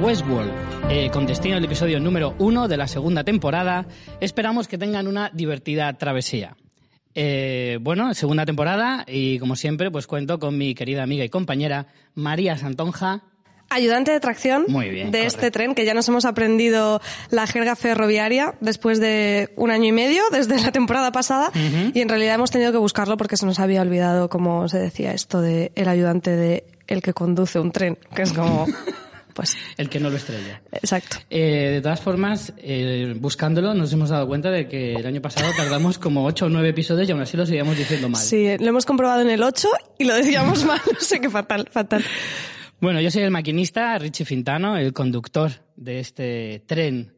Westworld, eh, con destino al episodio número uno de la segunda temporada. Esperamos que tengan una divertida travesía. Eh, bueno, segunda temporada y como siempre pues cuento con mi querida amiga y compañera María Santonja. Ayudante de tracción Muy bien, de correcto. este tren, que ya nos hemos aprendido la jerga ferroviaria después de un año y medio, desde la temporada pasada, y en realidad hemos tenido que buscarlo porque se nos había olvidado cómo se decía esto de el ayudante de el que conduce un tren, que es como, pues, El que no lo estrella. exacto. Eh, de todas formas, eh, buscándolo nos hemos dado cuenta de que el año pasado tardamos como 8 o 9 episodios y aún así lo seguíamos diciendo mal. Sí, lo hemos comprobado en el 8 y lo decíamos mal, no sé qué fatal, fatal. Bueno, yo soy el maquinista, Richie Fintano, el conductor de este tren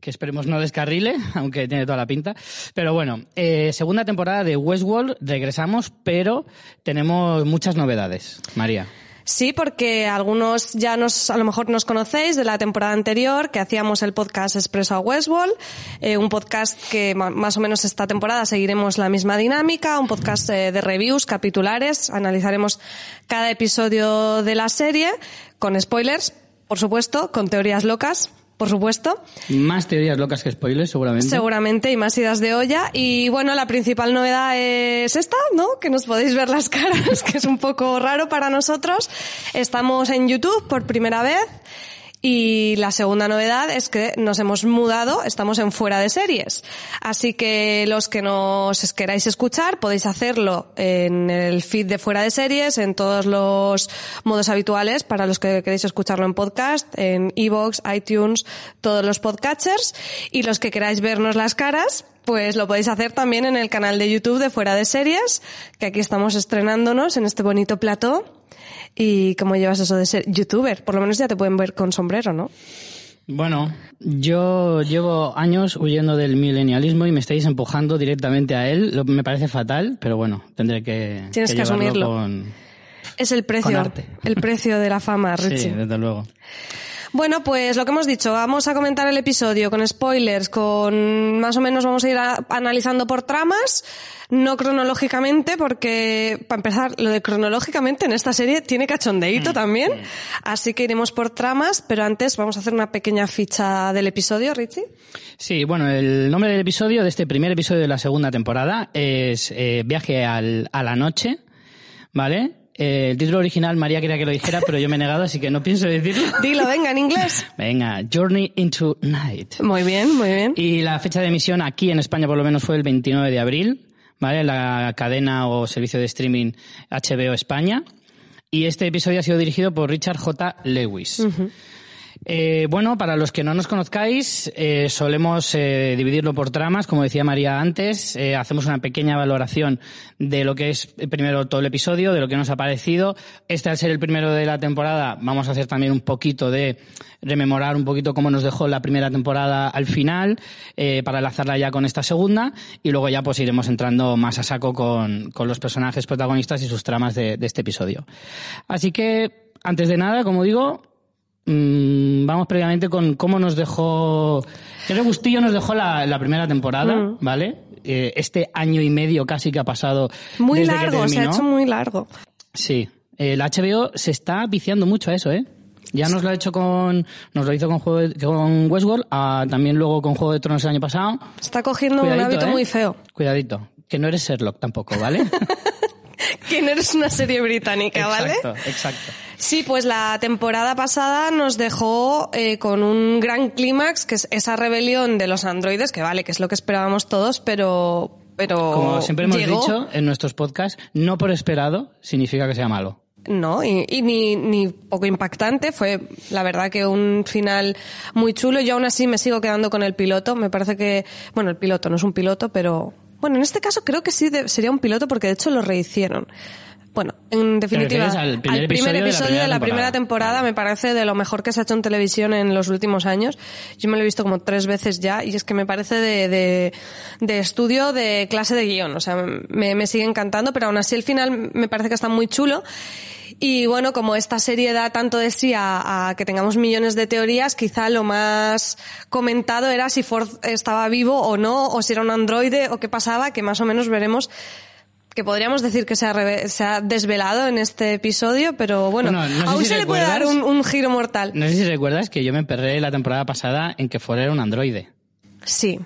que esperemos no descarrile, aunque tiene toda la pinta. Pero bueno, eh, segunda temporada de Westworld, regresamos, pero tenemos muchas novedades. María. Sí, porque algunos ya nos, a lo mejor nos conocéis de la temporada anterior, que hacíamos el podcast Expreso a Westworld, eh, un podcast que más o menos esta temporada seguiremos la misma dinámica, un podcast eh, de reviews capitulares, analizaremos cada episodio de la serie, con spoilers, por supuesto, con teorías locas, por supuesto. Más teorías locas que spoilers, seguramente. Seguramente, y más idas de olla. Y bueno, la principal novedad es esta, ¿no? Que nos podéis ver las caras, que es un poco raro para nosotros. Estamos en YouTube por primera vez. Y la segunda novedad es que nos hemos mudado, estamos en fuera de series. Así que los que nos queráis escuchar podéis hacerlo en el feed de fuera de series, en todos los modos habituales para los que queréis escucharlo en podcast, en iVoox, iTunes, todos los podcatchers. Y los que queráis vernos las caras, pues lo podéis hacer también en el canal de YouTube de Fuera de Series, que aquí estamos estrenándonos en este bonito plató. ¿Y cómo llevas eso de ser youtuber? Por lo menos ya te pueden ver con sombrero, ¿no? Bueno, yo llevo años huyendo del milenialismo y me estáis empujando directamente a él. Lo- me parece fatal, pero bueno, tendré que, Tienes que asumirlo. con- Es el precio. El precio de la fama, Sí, Richie. desde luego. Bueno, pues lo que hemos dicho, vamos a comentar el episodio con spoilers, con más o menos vamos a ir a- analizando por tramas, no cronológicamente, porque para empezar, lo de cronológicamente en esta serie tiene cachondeíto también, así que iremos por tramas, pero antes vamos a hacer una pequeña ficha del episodio, Richie. Sí, bueno, el nombre del episodio, de este primer episodio de la segunda temporada, es eh, Viaje al- a la noche, ¿vale? Eh, el título original María quería que lo dijera, pero yo me he negado, así que no pienso decirlo. Dilo, venga, en inglés. Venga, Journey into Night. Muy bien, muy bien. Y la fecha de emisión aquí en España por lo menos fue el 29 de abril, ¿vale? La cadena o servicio de streaming HBO España. Y este episodio ha sido dirigido por Richard J. Lewis. Eh, bueno, para los que no nos conozcáis, eh, solemos eh, dividirlo por tramas, como decía María antes. Eh, hacemos una pequeña valoración de lo que es eh, primero todo el episodio, de lo que nos ha parecido. Este, al ser el primero de la temporada, vamos a hacer también un poquito de rememorar un poquito cómo nos dejó la primera temporada al final, eh, para enlazarla ya con esta segunda. Y luego ya pues iremos entrando más a saco con, con los personajes protagonistas y sus tramas de, de este episodio. Así que, antes de nada, como digo, Mm, vamos previamente con cómo nos dejó, qué regustillo nos dejó la, la primera temporada, Mm. ¿vale? Eh, este año y medio casi que ha pasado Muy desde que largo, se ha hecho muy largo. Sí, el HBO se está viciando mucho a eso, ¿eh? Ya nos lo ha hecho con, nos lo hizo con, Juego de- con Westworld, también luego con Juego de Tronos el año pasado. Está cogiendo un hábito ¿eh? muy feo. Cuidadito, que no eres Sherlock tampoco, ¿vale? Sinner es una serie británica, ¿vale? Exacto, exacto. Sí, pues la temporada pasada nos dejó eh, con un gran clímax, que es esa rebelión de los androides, que vale, que es lo que esperábamos todos, pero... pero Como siempre hemos llegó. dicho en nuestros podcasts, no por esperado significa que sea malo. No, y, y ni, ni poco impactante. Fue, la verdad, que un final muy chulo. Yo aún así me sigo quedando con el piloto. Me parece que, bueno, el piloto no es un piloto, pero, bueno, en este caso creo que sí de- sería un piloto porque de hecho lo rehicieron. Bueno, en definitiva, al primer episodio de la primera de la temporada. primera temporada me parece de lo mejor que se ha hecho en televisión en los últimos años. Yo me lo he visto como tres veces ya y es que me parece de, de, de estudio de clase de guion. O sea, me, me sigue encantando, pero aún así el final me parece que está muy chulo. Y bueno, como esta serie da tanto de sí a, a que tengamos millones de teorías, quizá lo más comentado era si Ford estaba vivo o no, o si era un androide, o qué pasaba, que más o menos veremos que podríamos decir que se ha, se ha desvelado en este episodio, pero bueno, Bueno, no sé aún si se le puede dar un, un giro mortal. No sé si recuerdas que yo me perré la temporada pasada en que fuera un androide. Sí.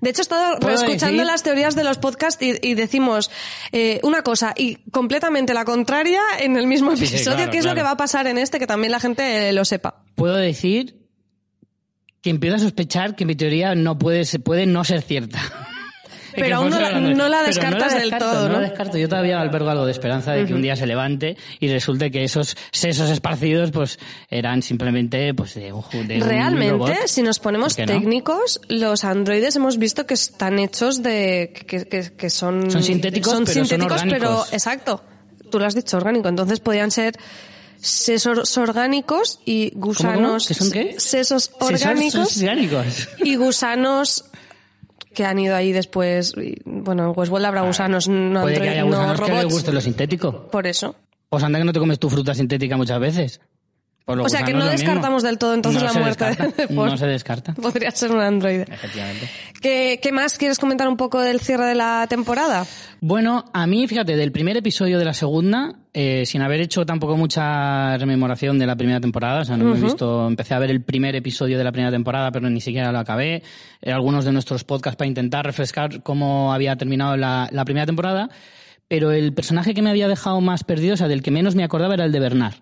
De hecho, he estado ¿Puedo escuchando decir? las teorías de los podcasts y, y decimos eh, una cosa y completamente la contraria en el mismo Sí, sí, episodio, claro, que es lo que va a pasar en este, que también la gente eh, lo sepa. Puedo decir que empiezo a sospechar que mi teoría no puede, puede no ser cierta. Pero aún no la- un androide. no la Pero descartas del descarto, todo, No ¿no? la descarto. Yo todavía albergo algo de esperanza de que un día se levante y resulte que esos sesos esparcidos pues eran simplemente pues de un, de un Realmente, robot. si nos ponemos ¿Por qué técnicos, los androides hemos visto que están hechos de que, que- que son Son sintéticos, pero son sintéticos, pero orgánicos. exacto. Tú lo has dicho orgánico, entonces podrían ser sesos orgánicos y gusanos ¿Que son qué? sesos Sesos orgánicos orgánicos. y gusanos que han ido ahí después. bueno, en Westworld habrá gusanos, no, Puede que haya no gusanos que les robots. guste lo sintético. Por eso. Pues anda que no te comes tu fruta sintética muchas veces. Pues O sea que gusanos no mismo. descartamos del todo entonces No la muerte descarta, de Ford. No se descarta. Podría ser un androide. Efectivamente. ¿Qué, ¿Qué más quieres comentar un poco del cierre de la temporada? Bueno, a mí, fíjate, del primer episodio de la segunda, eh, sin haber hecho tampoco mucha rememoración de la primera temporada, o sea, no me he visto, empecé a ver el primer episodio de la primera temporada, pero ni siquiera lo acabé. Eh, algunos de nuestros podcasts para intentar refrescar cómo había terminado la, la primera temporada, pero el personaje que me había dejado más perdido, o sea, del que menos me acordaba era el de Bernard.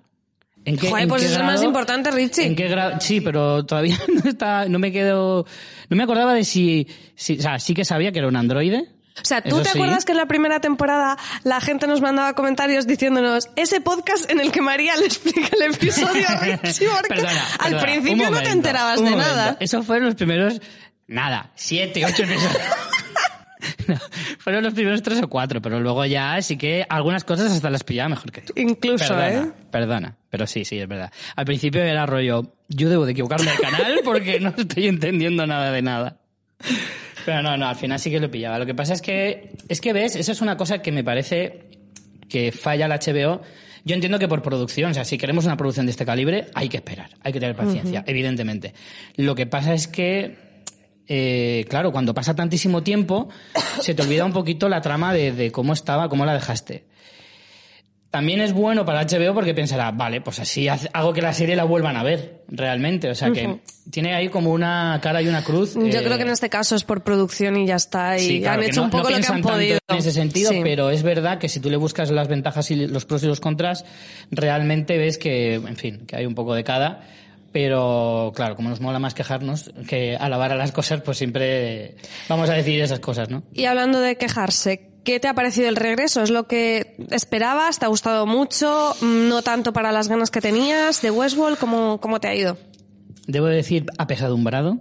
¿En qué- Joder, en pues qué es el más grado- importante, Richie. ¿En qué grado? Sí, pero todavía no está, no me quedo, no me acordaba de si, si, o sea, sí que sabía que era un androide. O sea, ¿tú Eso te sí. acuerdas que en la primera temporada la gente nos mandaba comentarios diciéndonos ese podcast en el que María le explica el episodio a Richie? Porque Perdona, al perdona, principio un no te momento, enterabas de momento. nada. Esos fueron los primeros, nada, siete, ocho episodios. No, fueron los primeros tres o cuatro, pero luego ya sí que algunas cosas hasta las pillaba mejor que tú. Incluso, perdona, ¿eh? Perdona, pero sí, sí, es verdad. Al principio era rollo, yo debo de equivocarme de canal porque no estoy entendiendo nada de nada. Pero no, no, al final sí que lo pillaba. Lo que pasa es que, es que ves, eso es una cosa que me parece que falla el HBO. Yo entiendo que por producción, o sea, si queremos una producción de este calibre, hay que esperar, hay que tener paciencia, evidentemente. Lo que pasa es que, eh, claro, cuando pasa tantísimo tiempo, se te olvida un poquito la trama de, de cómo estaba, cómo la dejaste. También es bueno para HBO porque pensará, vale, pues así hago que la serie la vuelvan a ver, realmente. O sea que tiene ahí como una cara y una cruz. Yo eh, creo que en este caso es por producción y ya está. Y Sí, claro, han hecho no- un poco no lo que han podido. En ese sentido, Sí. pero es verdad que si tú le buscas las ventajas y los pros y los contras, realmente ves que, en fin, que hay un poco de cada. Pero claro, como nos mola más quejarnos que alabar a las cosas, pues siempre vamos a decir esas cosas, ¿no? Y hablando de quejarse, ¿qué te ha parecido el regreso? ¿Es lo que esperabas? ¿Te ha gustado mucho? ¿No tanto para las ganas que tenías de Westworld? ¿Cómo, cómo te ha ido? Debo decir, apesadumbrado,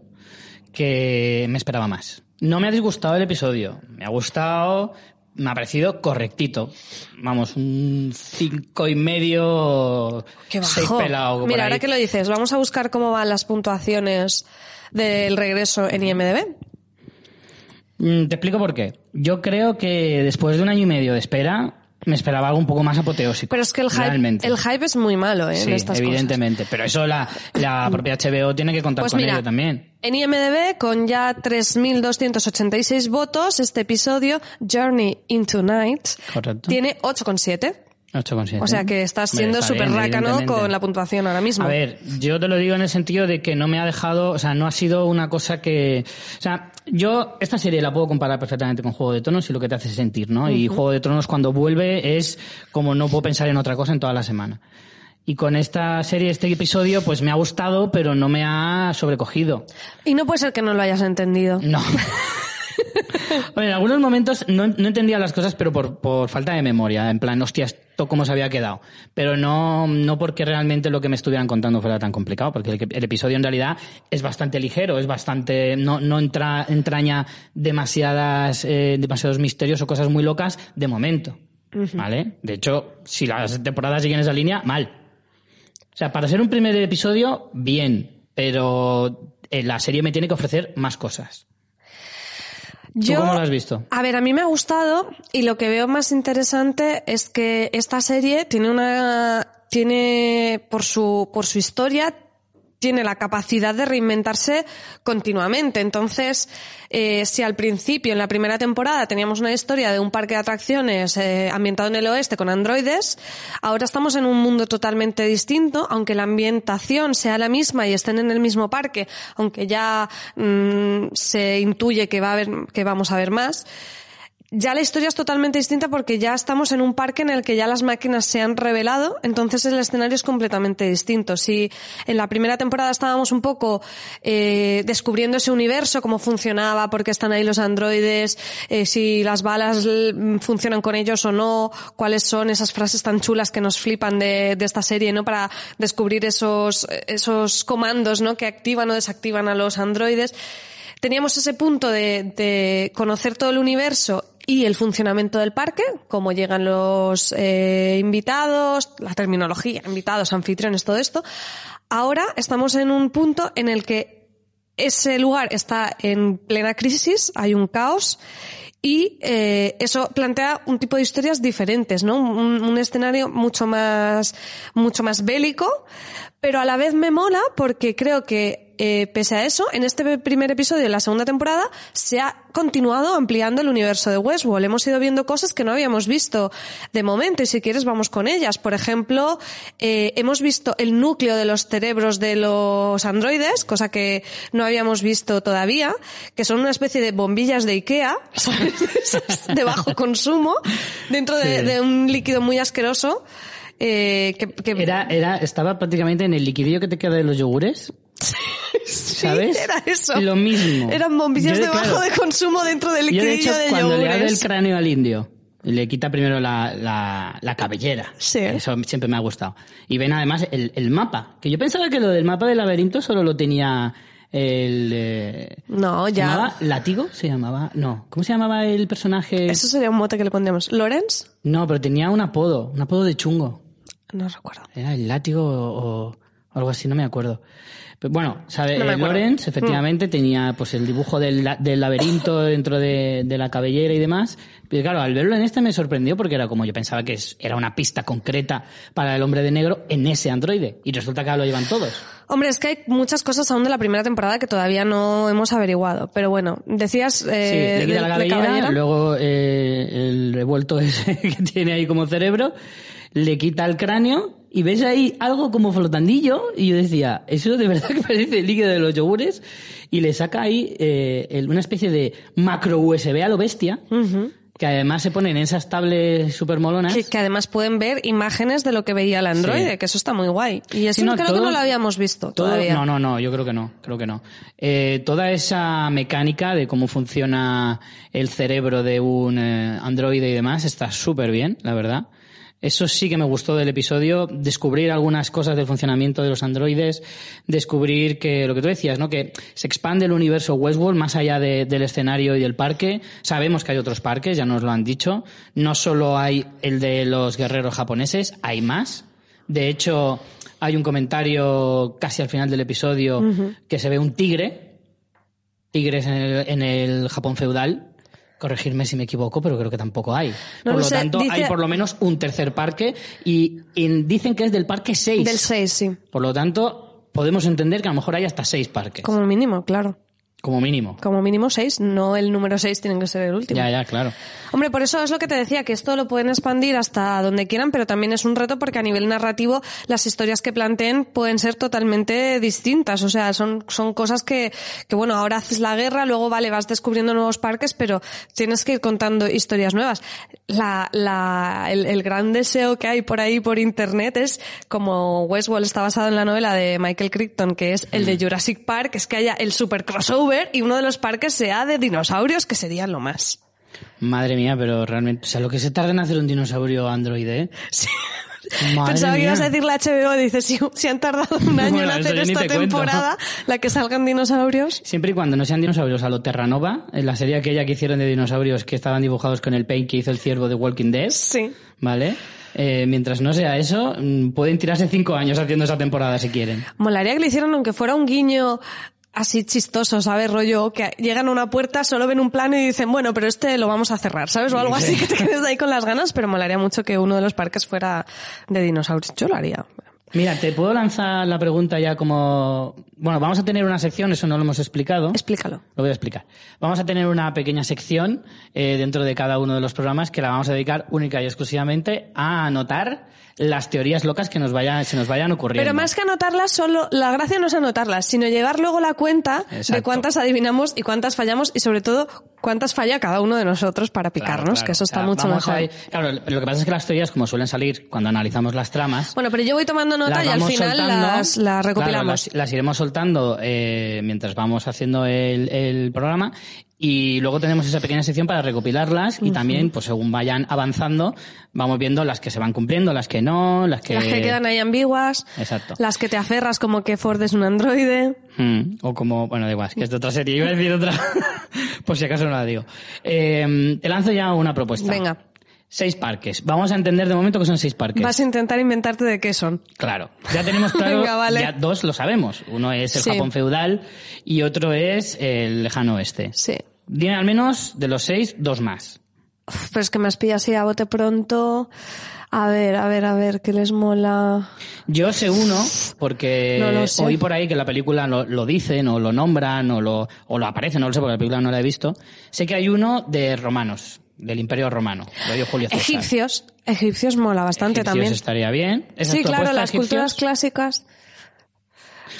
que me esperaba más. No me ha disgustado el episodio. Me ha gustado, me ha parecido correctito. Vamos, un cinco y medio, ¡Qué seis bajo! pelado. por Mira, ahora que lo dices, vamos a buscar cómo van las puntuaciones del regreso en IMDB. Mm, Te explico por qué. Yo creo que después de un año y medio de espera, me esperaba algo un poco más apoteósico. Pero es que el hype, el hype es muy malo ¿eh? Sí, en estas evidentemente. Pero eso la, la propia HBO tiene que contar Pues con mira, ello también. En IMDB, con ya 3.286 votos, este episodio, Journey into Night, Correcto. tiene 8,7. 8,7. O sea que estás siendo está súper bien, rácano con la puntuación ahora mismo. A ver, yo te lo digo en el sentido de que no me ha dejado, o sea, no ha sido una cosa que, o sea, yo esta serie la puedo comparar perfectamente con Juego de Tronos y lo que te hace sentir, ¿no? Y Juego de Tronos cuando vuelve es como no puedo pensar en otra cosa en toda la semana. Y con esta serie, este episodio, pues me ha gustado, pero no me ha sobrecogido. Y no puede ser que no lo hayas entendido. No. Bueno, en algunos momentos no, no entendía las cosas, pero por, por falta de memoria. En plan, hostia, esto cómo se había quedado. Pero no, no porque realmente lo que me estuvieran contando fuera tan complicado, porque el, el episodio en realidad es bastante ligero, es bastante, no, no entra, entraña demasiadas, eh, demasiados misterios o cosas muy locas de momento. ¿Vale? De hecho, si las temporadas siguen esa línea, mal. O sea, para ser un primer episodio, bien, pero eh, la serie me tiene que ofrecer más cosas. ¿Tú cómo lo has visto? A ver, a mí me ha gustado y lo que veo más interesante es que esta serie tiene una tiene por su por su historia tiene la capacidad de reinventarse continuamente. Entonces, eh, si al principio, en la primera temporada, teníamos una historia de un parque de atracciones eh, ambientado en el oeste con androides, ahora estamos en un mundo totalmente distinto, aunque la ambientación sea la misma y estén en el mismo parque, aunque ya mm, se intuye que va a haber, que vamos a ver más ya la historia es totalmente distinta porque ya estamos en un parque en el que ya las máquinas se han revelado, entonces el escenario es completamente distinto. Si en la primera temporada estábamos un poco eh, descubriendo ese universo, cómo funcionaba, por qué están ahí los androides, eh, si las balas l- funcionan con ellos o no, cuáles son esas frases tan chulas que nos flipan de, de esta serie, ¿no? Para descubrir esos, esos comandos, ¿no? Que activan o desactivan a los androides teníamos ese punto de, de conocer todo el universo y el funcionamiento del parque, cómo llegan los eh, invitados, la terminología, invitados, anfitriones, todo esto. Ahora estamos en un punto en el que ese lugar está en plena crisis, hay un caos y eh, eso plantea un tipo de historias diferentes, ¿no? Un, un escenario mucho más, mucho más bélico, pero a la vez me mola porque creo que eh, pese a eso, en este primer episodio de la segunda temporada se ha continuado ampliando el universo de Westworld. Hemos ido viendo cosas que no habíamos visto de momento y si quieres vamos con ellas. Por ejemplo, eh, hemos visto el núcleo de los cerebros de los androides, cosa que no habíamos visto todavía, que son una especie de bombillas de Ikea, de bajo consumo, dentro de, Sí. de un líquido muy asqueroso. eh, que, que- Era, era, estaba prácticamente en el liquidillo que te queda de los yogures. ¿Sabes? Sí, era eso. Lo mismo. Eran bombillas Yo, de bajo claro, de consumo dentro del Yo, de hecho, de, cuando le abre el yogures. cráneo al indio, le quita primero la, la, la cabellera. Sí. Eso siempre me ha gustado. Y ven además el, el mapa. Que yo pensaba que lo del mapa del laberinto solo lo tenía el... eh, No, ¿Se ya. llamaba Látigo? ¿Se llamaba? No. ¿Cómo se llamaba el personaje? Eso sería un mote que le pondríamos. ¿Lorenz? No, pero tenía un apodo. Un apodo de chungo. No recuerdo. Era el látigo o, o algo así, no me acuerdo. Pero bueno, sabe, No eh, acuerdo. Mm. Lorenz efectivamente tenía pues el dibujo del, del laberinto dentro de, de la cabellera y demás. Pero claro, al verlo en este me sorprendió porque era como yo pensaba que es- era una pista concreta para el hombre de negro en ese androide. Y resulta que ahora lo llevan todos. Hombre, es que hay muchas cosas aún de la primera temporada que todavía no hemos averiguado. Pero bueno, decías... Eh, sí, de- la de cabellera, cabellera. luego eh, el revuelto ese que tiene ahí como cerebro, le quita el cráneo y ves ahí algo como flotandillo y yo decía, eso de verdad que parece el líquido de los yogures y le saca ahí eh, una especie de macro USB a lo bestia que además se ponen en esas tablets super molonas. Que, que además pueden ver imágenes de lo que veía el androide, Sí. que eso está muy guay. Y eso Sí, no, creo que no lo habíamos visto Todo- todavía. No, no, no, yo creo que no, creo que no. Eh, toda esa mecánica de cómo funciona el cerebro de un eh, androide y demás está súper bien, la verdad. Eso sí que me gustó del episodio, descubrir algunas cosas del funcionamiento de los androides, descubrir que lo que tú decías, ¿no? Que se expande el universo Westworld más allá de- del escenario y del parque. Sabemos que hay otros parques, ya nos lo han dicho. No solo hay el de los guerreros japoneses, hay más. De hecho, hay un comentario casi al final del episodio que se ve un tigre, tigres en el, en el Japón feudal. Corregirme si me equivoco, pero creo que tampoco hay. No por lo lo sé, tanto, dice- hay por lo menos un tercer parque y, dicen que es del parque 6. Del 6, sí. Por lo tanto, podemos entender que a lo mejor hay hasta seis parques. Como mínimo, claro. Como mínimo. Como mínimo seis, no el número seis tiene que ser el último. Ya, ya, claro. Hombre, por eso es lo que te decía, que esto lo pueden expandir hasta donde quieran, pero también es un reto porque a nivel narrativo las historias que planteen pueden ser totalmente distintas. O sea, son, son cosas que, que bueno, ahora haces la guerra, luego vale, vas descubriendo nuevos parques, pero tienes que ir contando historias nuevas. La, la, el, el gran deseo que hay por ahí por internet es, como Westworld está basado en la novela de Michael Crichton, que es el de Jurassic Park, es que haya el super crossover y uno de los parques sea de dinosaurios, que sería lo más. Madre mía, pero realmente, o sea, lo que se tarda en hacer un dinosaurio androide, ¿eh? Sí. Madre Pensaba que ibas a decir la HBO, dices, si, si han tardado un año Bueno, en hacer esta te cuento. temporada, la que salgan dinosaurios. Siempre y cuando no sean dinosaurios a lo Terranova, en la serie aquella que hicieron de dinosaurios que estaban dibujados con el paint que hizo el ciervo de Walking Dead, Sí. ¿vale? Eh, mientras no sea eso, mm, pueden tirarse cinco años haciendo esa temporada si quieren. Molaría que le hicieran aunque fuera un guiño así chistoso, ¿sabes? Rollo, que llegan a una puerta, solo ven un plano y dicen, bueno, pero este lo vamos a cerrar, ¿sabes? O algo así que te quedes ahí con las ganas, pero molaría mucho que uno de los parques fuera de dinosaurios. Yo lo haría. Mira, te puedo lanzar la pregunta ya como... Bueno, vamos a tener una sección, eso no lo hemos explicado. Explícalo. Lo voy a explicar. Vamos a tener una pequeña sección eh, dentro de cada uno de los programas que la vamos a dedicar única y exclusivamente a anotar las teorías locas que nos vayan, se nos vayan ocurriendo. Pero más que anotarlas, solo la gracia no es anotarlas, sino llevar luego la cuenta de Exacto. cuántas adivinamos y cuántas fallamos y sobre todo cuántas falla cada uno de nosotros para Claro, picarnos, claro. que eso O está sea, mucho mejor. a claro, lo que pasa es que las teorías, como suelen salir cuando analizamos las tramas, Bueno, pero yo voy tomando nota y al final soltando. las, las Claro, recopilamos. las, las iremos soltando eh, mientras vamos haciendo el, el programa y luego tenemos esa pequeña sección para recopilarlas y también, pues según vayan avanzando, vamos viendo las que se van cumpliendo, las que no, las que... Las que quedan ahí ambiguas, Exacto. las que te aferras como que Ford es un androide. Mm, o como, bueno, da igual, es que es de otra serie. Iba a decir otra, por si acaso no la digo. Eh, te lanzo ya una propuesta. Venga. Seis parques. Vamos a entender de momento que son seis parques. Vas a intentar inventarte de qué son. Claro. Ya tenemos claro, Venga, vale. ya dos lo sabemos. Uno es el Sí. Japón feudal y otro es el lejano oeste. Sí. Dime al menos de los seis, dos más. Uf, Pero es que me has pillado así a bote pronto. A ver, a ver, a ver, ¿qué les mola? Yo sé uno porque No lo sé. oí por ahí que la película lo, lo dicen o lo nombran o lo, o lo aparece, no lo sé porque la película no la he visto. Sé que hay uno de romanos, del Imperio Romano, rollo Julio César. Egipcios. Egipcios mola bastante Egipcios también. estaría bien. ¿Esas Sí, claro, las culturas clásicas.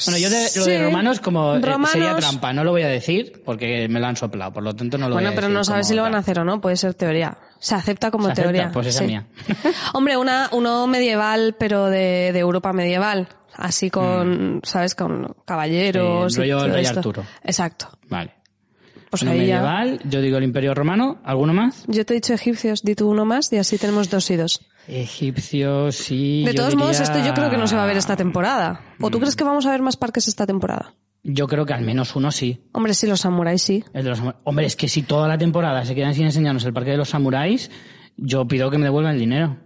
Bueno, yo de, lo de romanos como eh, Romanos- sería trampa, no lo voy a decir porque me lo han soplado, por lo tanto no lo Bueno, voy a pero no sabes si lo van a hacer o no, puede ser teoría. Se acepta como ¿Se acepta? teoría. Pues esa sí. mía. Hombre, una, uno medieval, pero de, de Europa medieval. Así con, ¿sabes? Con caballeros. Mm. Sí, y rollo todo Rey esto. Arturo. Exacto. Vale. Pues Uno ahí ya. medieval, yo digo el Imperio Romano, ¿alguno más? Yo te he dicho egipcios, di tú uno más y así tenemos dos y dos. Egipcios, sí. De todos modos, esto yo creo que no se va a ver esta temporada. ¿O tú Mm. crees que vamos a ver más parques esta temporada? Yo creo que al menos uno sí. Hombre, sí, los samuráis sí. El de los samu- Hombre, es que si toda la temporada se quedan sin enseñarnos el parque de los samuráis, yo pido que me devuelvan el dinero.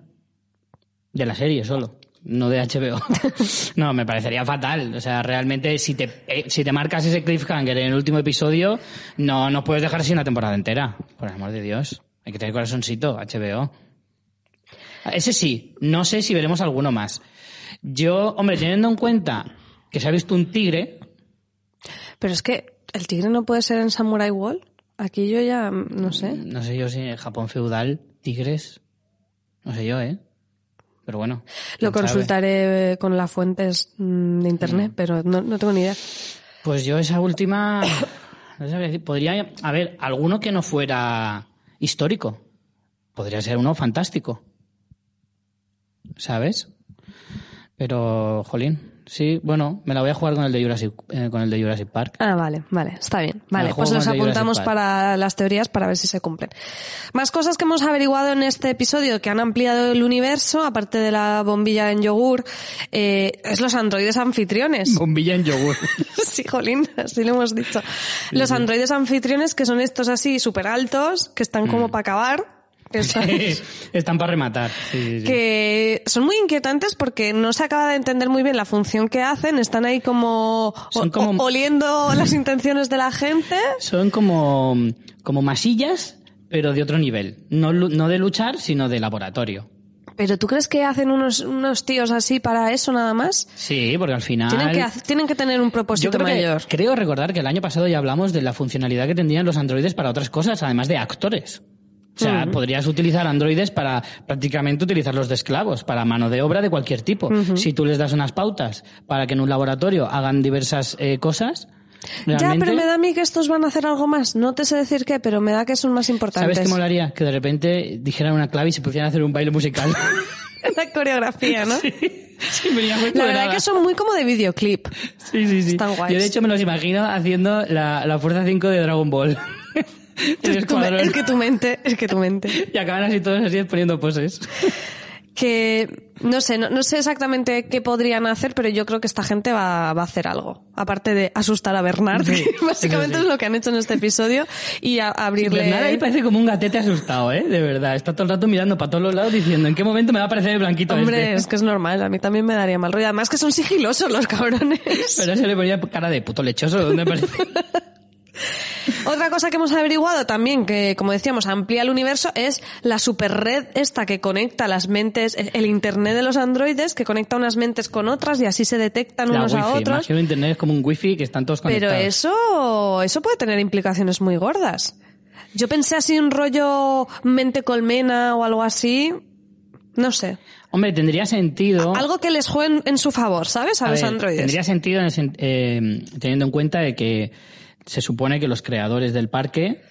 De la serie solo, no de HBO. no, me parecería fatal. O sea, realmente si te, eh, si te marcas ese cliffhanger en el último episodio, no, no puedes dejar así una temporada entera. Por el amor de Dios. Hay que tener corazoncito, HBO. Ese sí, no sé si veremos alguno más. Yo, hombre, teniendo en cuenta que se ha visto un tigre, Pero es que el tigre no puede ser en Samurai Wall. Aquí yo ya, mm, no sé. No sé yo si en Japón feudal, tigres. No sé yo, ¿eh? Pero bueno. Lo sabe. consultaré con las fuentes mm, de internet, pero no, no tengo ni idea. Pues yo esa última. No decir. Podría. A ver, alguno que no fuera histórico. Podría ser uno fantástico. ¿Sabes? Pero, jolín. Sí, bueno, me la voy a jugar con el de Jurassic, eh, con el de Jurassic Park. Ah, vale, vale, está bien. Vale, pues los apuntamos para las teorías para ver si se cumplen. Más cosas que hemos averiguado en este episodio que han ampliado el universo, aparte de la bombilla en yogur, eh, es los androides anfitriones. Bombilla en yogur. sí, jolín, así lo hemos dicho. Los androides anfitriones que son estos así súper altos, que están Mm. como para acabar. Que están- Están para rematar. Sí, sí, sí. que son muy inquietantes porque no se acaba de entender muy bien la función que hacen, están ahí como, Son como- oliendo las intenciones de la gente. Son como, como masillas, pero de otro nivel. No, no de luchar, sino de laboratorio. ¿Pero tú crees que hacen unos, unos tíos así para eso nada más? Sí, porque al final... Tienen que, hac- tienen que tener un propósito creo, que- mayor. creo recordar que el año pasado ya hablamos de la funcionalidad que tendrían los androides para otras cosas, además de actores. O sea, podrías utilizar androides para prácticamente utilizarlos de esclavos, para mano de obra de cualquier tipo. Si tú les das unas pautas para que en un laboratorio hagan diversas eh, cosas, Ya, realmente... pero me da a mí que estos van a hacer algo más. No te sé decir qué, pero me da que son más importantes. ¿Sabes qué molaría? Que de repente dijeran una clave y se pusieran a hacer un baile musical. La coreografía, ¿no? sí, venía muy La verdad que son muy como de videoclip. Sí, sí, sí. Están guays. Yo de hecho me los imagino haciendo la, la Fuerza 5 de Dragon Ball. El Tu- es que tu mente, es que tu mente. Y acaban así todos así poniendo poses. Que no sé, no, no sé exactamente qué podrían hacer, pero yo creo que esta gente va, va a hacer algo. Aparte de asustar a Bernard, Sí, que básicamente sí. es lo que han hecho en este episodio, y a- abrirle. Bernard ahí parece como un gatete asustado, ¿eh? De verdad. Está todo el rato mirando para todos los lados diciendo ¿en qué momento me va a aparecer el blanquito Hombre, este? es que es normal, a mí también me daría mal rollo. Además que son sigilosos los cabrones. Pero se le ponía cara de puto lechoso. ¿Dónde aparece? Otra cosa que hemos averiguado también, que como decíamos, amplía el universo, es la superred esta que conecta las mentes, el el internet de los androides, que conecta unas mentes con otras y así se detectan La unos a otros. Imagino internet es como un wifi que están todos Pero conectados. eso, eso puede tener implicaciones muy gordas. Yo pensé así un rollo mente colmena o algo así. No sé. Hombre, tendría sentido... Algo que les juegue en, su favor, ¿sabes? A, A los ver, androides. Tendría sentido en el eh, teniendo en cuenta de que se supone que los creadores del parque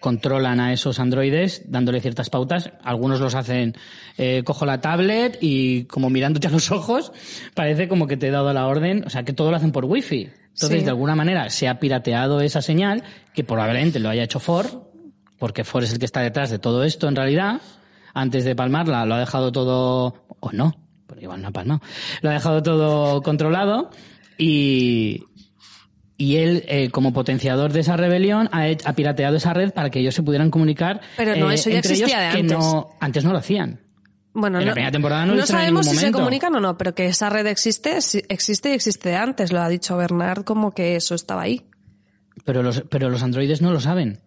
controlan a esos androides dándole ciertas pautas. Algunos los hacen, eh, cojo la tablet y como mirándote a los ojos, parece como que te he dado la orden, o sea, que todo lo hacen por wifi. Entonces, Sí. de alguna manera, se ha pirateado esa señal, que probablemente lo haya hecho Ford, porque Ford es el que está detrás de todo esto en realidad. Antes de palmarla, lo ha dejado todo, o no, porque igual no ha palmado. Lo ha dejado todo controlado y, y él, eh, como potenciador de esa rebelión, ha, pirateado esa red para que ellos se pudieran comunicar. Pero no, eh, eso ya entre ellos existía de que antes. no, antes no lo hacían. Bueno, En la no, primera temporada no en sabemos si se comunican o no, pero que esa red existe, existe y existe de antes. Lo ha dicho Bernard como que eso estaba ahí. Pero los, pero los androides no lo saben.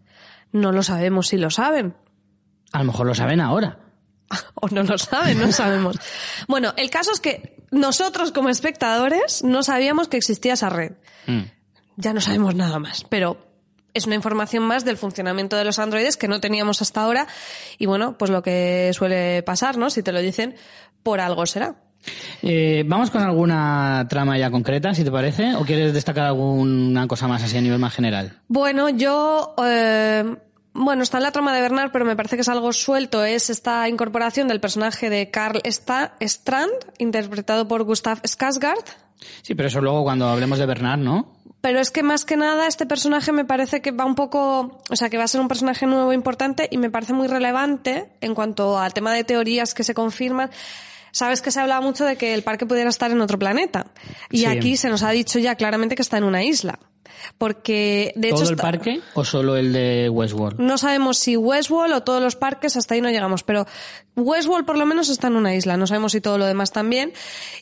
No lo sabemos si lo saben. A lo mejor lo saben ahora. O no lo saben, no sabemos. Bueno, el caso es que nosotros como espectadores no sabíamos que existía esa red. Mm. Ya no sabemos nada más, pero es una información más del funcionamiento de los androides que no teníamos hasta ahora. Y bueno, pues lo que suele pasar, ¿no? Si te lo dicen, por algo será. Eh, Vamos con alguna trama ya concreta, si te parece, o quieres destacar alguna cosa más así a nivel más general. Bueno, yo, eh, bueno, está en la trama de Bernard, pero me parece que es algo suelto. Es esta incorporación del personaje de Carl Strand, interpretado por Gustav Skarsgård. Sí, pero eso luego cuando hablemos de Bernard, ¿no? Pero es que más que nada este personaje me parece que va un poco, o sea, que va a ser un personaje nuevo importante y me parece muy relevante en cuanto al tema de teorías que se confirman. Sabes que se hablaba mucho de que el parque pudiera estar en otro planeta. Y Sí. aquí se nos ha dicho ya claramente que está en una isla. Porque, de hecho, ¿Todo el parque o solo el de Westworld? no sabemos si Westworld o todos los parques, hasta ahí no llegamos, pero Westworld por lo menos está en una isla, no sabemos si todo lo demás también.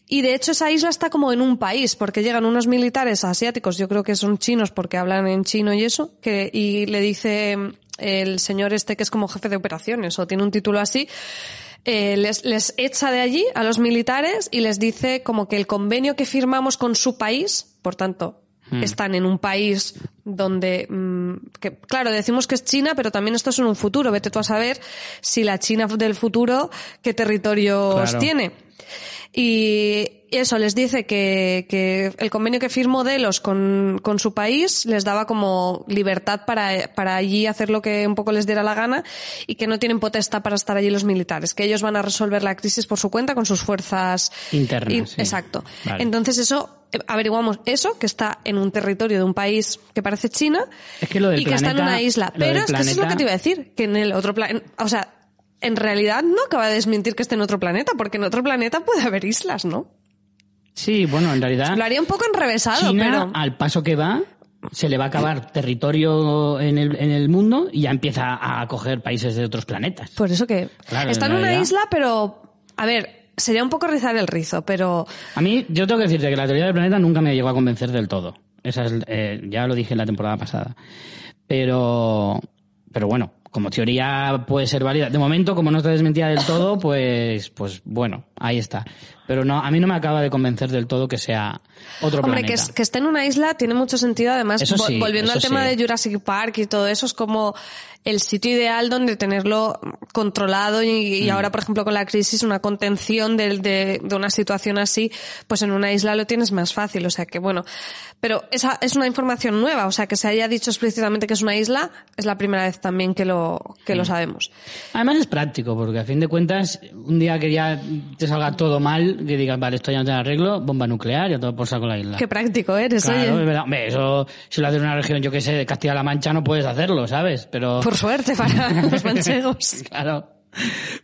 Y de hecho esa isla está como en un país, porque llegan unos militares asiáticos, yo creo que son chinos porque hablan en chino y eso, que, y le dice el señor este que es como jefe de operaciones o tiene un título así, eh, les, les echa de allí a los militares y les dice como que el convenio que firmamos con su país, por tanto, están en un país donde, mm, que, claro, decimos que es China, pero también esto es en un futuro. Vete tú a saber si la China del futuro, qué territorios Claro. tiene. Y eso les dice que, que el convenio que firmó Delos con, con su país les daba como libertad para, para allí hacer lo que un poco les diera la gana y que no tienen potestad para estar allí los militares, que ellos van a resolver la crisis por su cuenta con sus fuerzas Internas, in- sí. Exacto. Vale. Entonces eso, eh, averiguamos eso, que está en un territorio de un país que parece China Es que lo del y que está en una isla. Pero es que eso es lo que te iba a decir, que en el otro planeta, o sea, en realidad no acaba de desmentir que esté en otro planeta, porque en otro planeta puede haber islas, ¿no? Sí, bueno, en realidad Lo haría un poco enrevesado, China, pero... al paso que va, se le va a acabar territorio en el, en el mundo y ya empieza a coger países de otros planetas. Por eso que... Claro, está en en una isla, pero... A ver, sería un poco rizar el rizo, pero... A mí, yo tengo que decirte que la teoría del planeta nunca me llegó a convencer del todo. Esa es, eh, ya lo dije en la temporada pasada. Pero, pero bueno, como teoría puede ser válida. De momento, como no está desmentida del todo, pues, pues bueno, ahí está. Pero no, a mí no me acaba de convencer del todo que sea otro Hombre, planeta. que, es- que esté en una isla tiene mucho sentido. Además, sí, volviendo al tema sí. de Jurassic Park y todo eso, es como el sitio ideal donde tenerlo controlado y, Mm. ahora, por ejemplo, con la crisis, una contención de, de, de una situación así, pues en una isla lo tienes más fácil. O sea que, bueno, pero esa es una información nueva. O sea, que se haya dicho explícitamente que es una isla, es la primera vez también que lo, que Mm. lo sabemos. Además es práctico, porque a fin de cuentas, un día que ya te salga todo mal, que digas, vale, esto ya no tiene arreglo, bomba nuclear, ya todo por saco la isla. Qué práctico eres, Claro, oye. es. Hombre, eso, si lo haces en una región, yo que sé, de Castilla-La Mancha, no puedes hacerlo, ¿sabes? Pero... Por suerte para los manchegos. claro.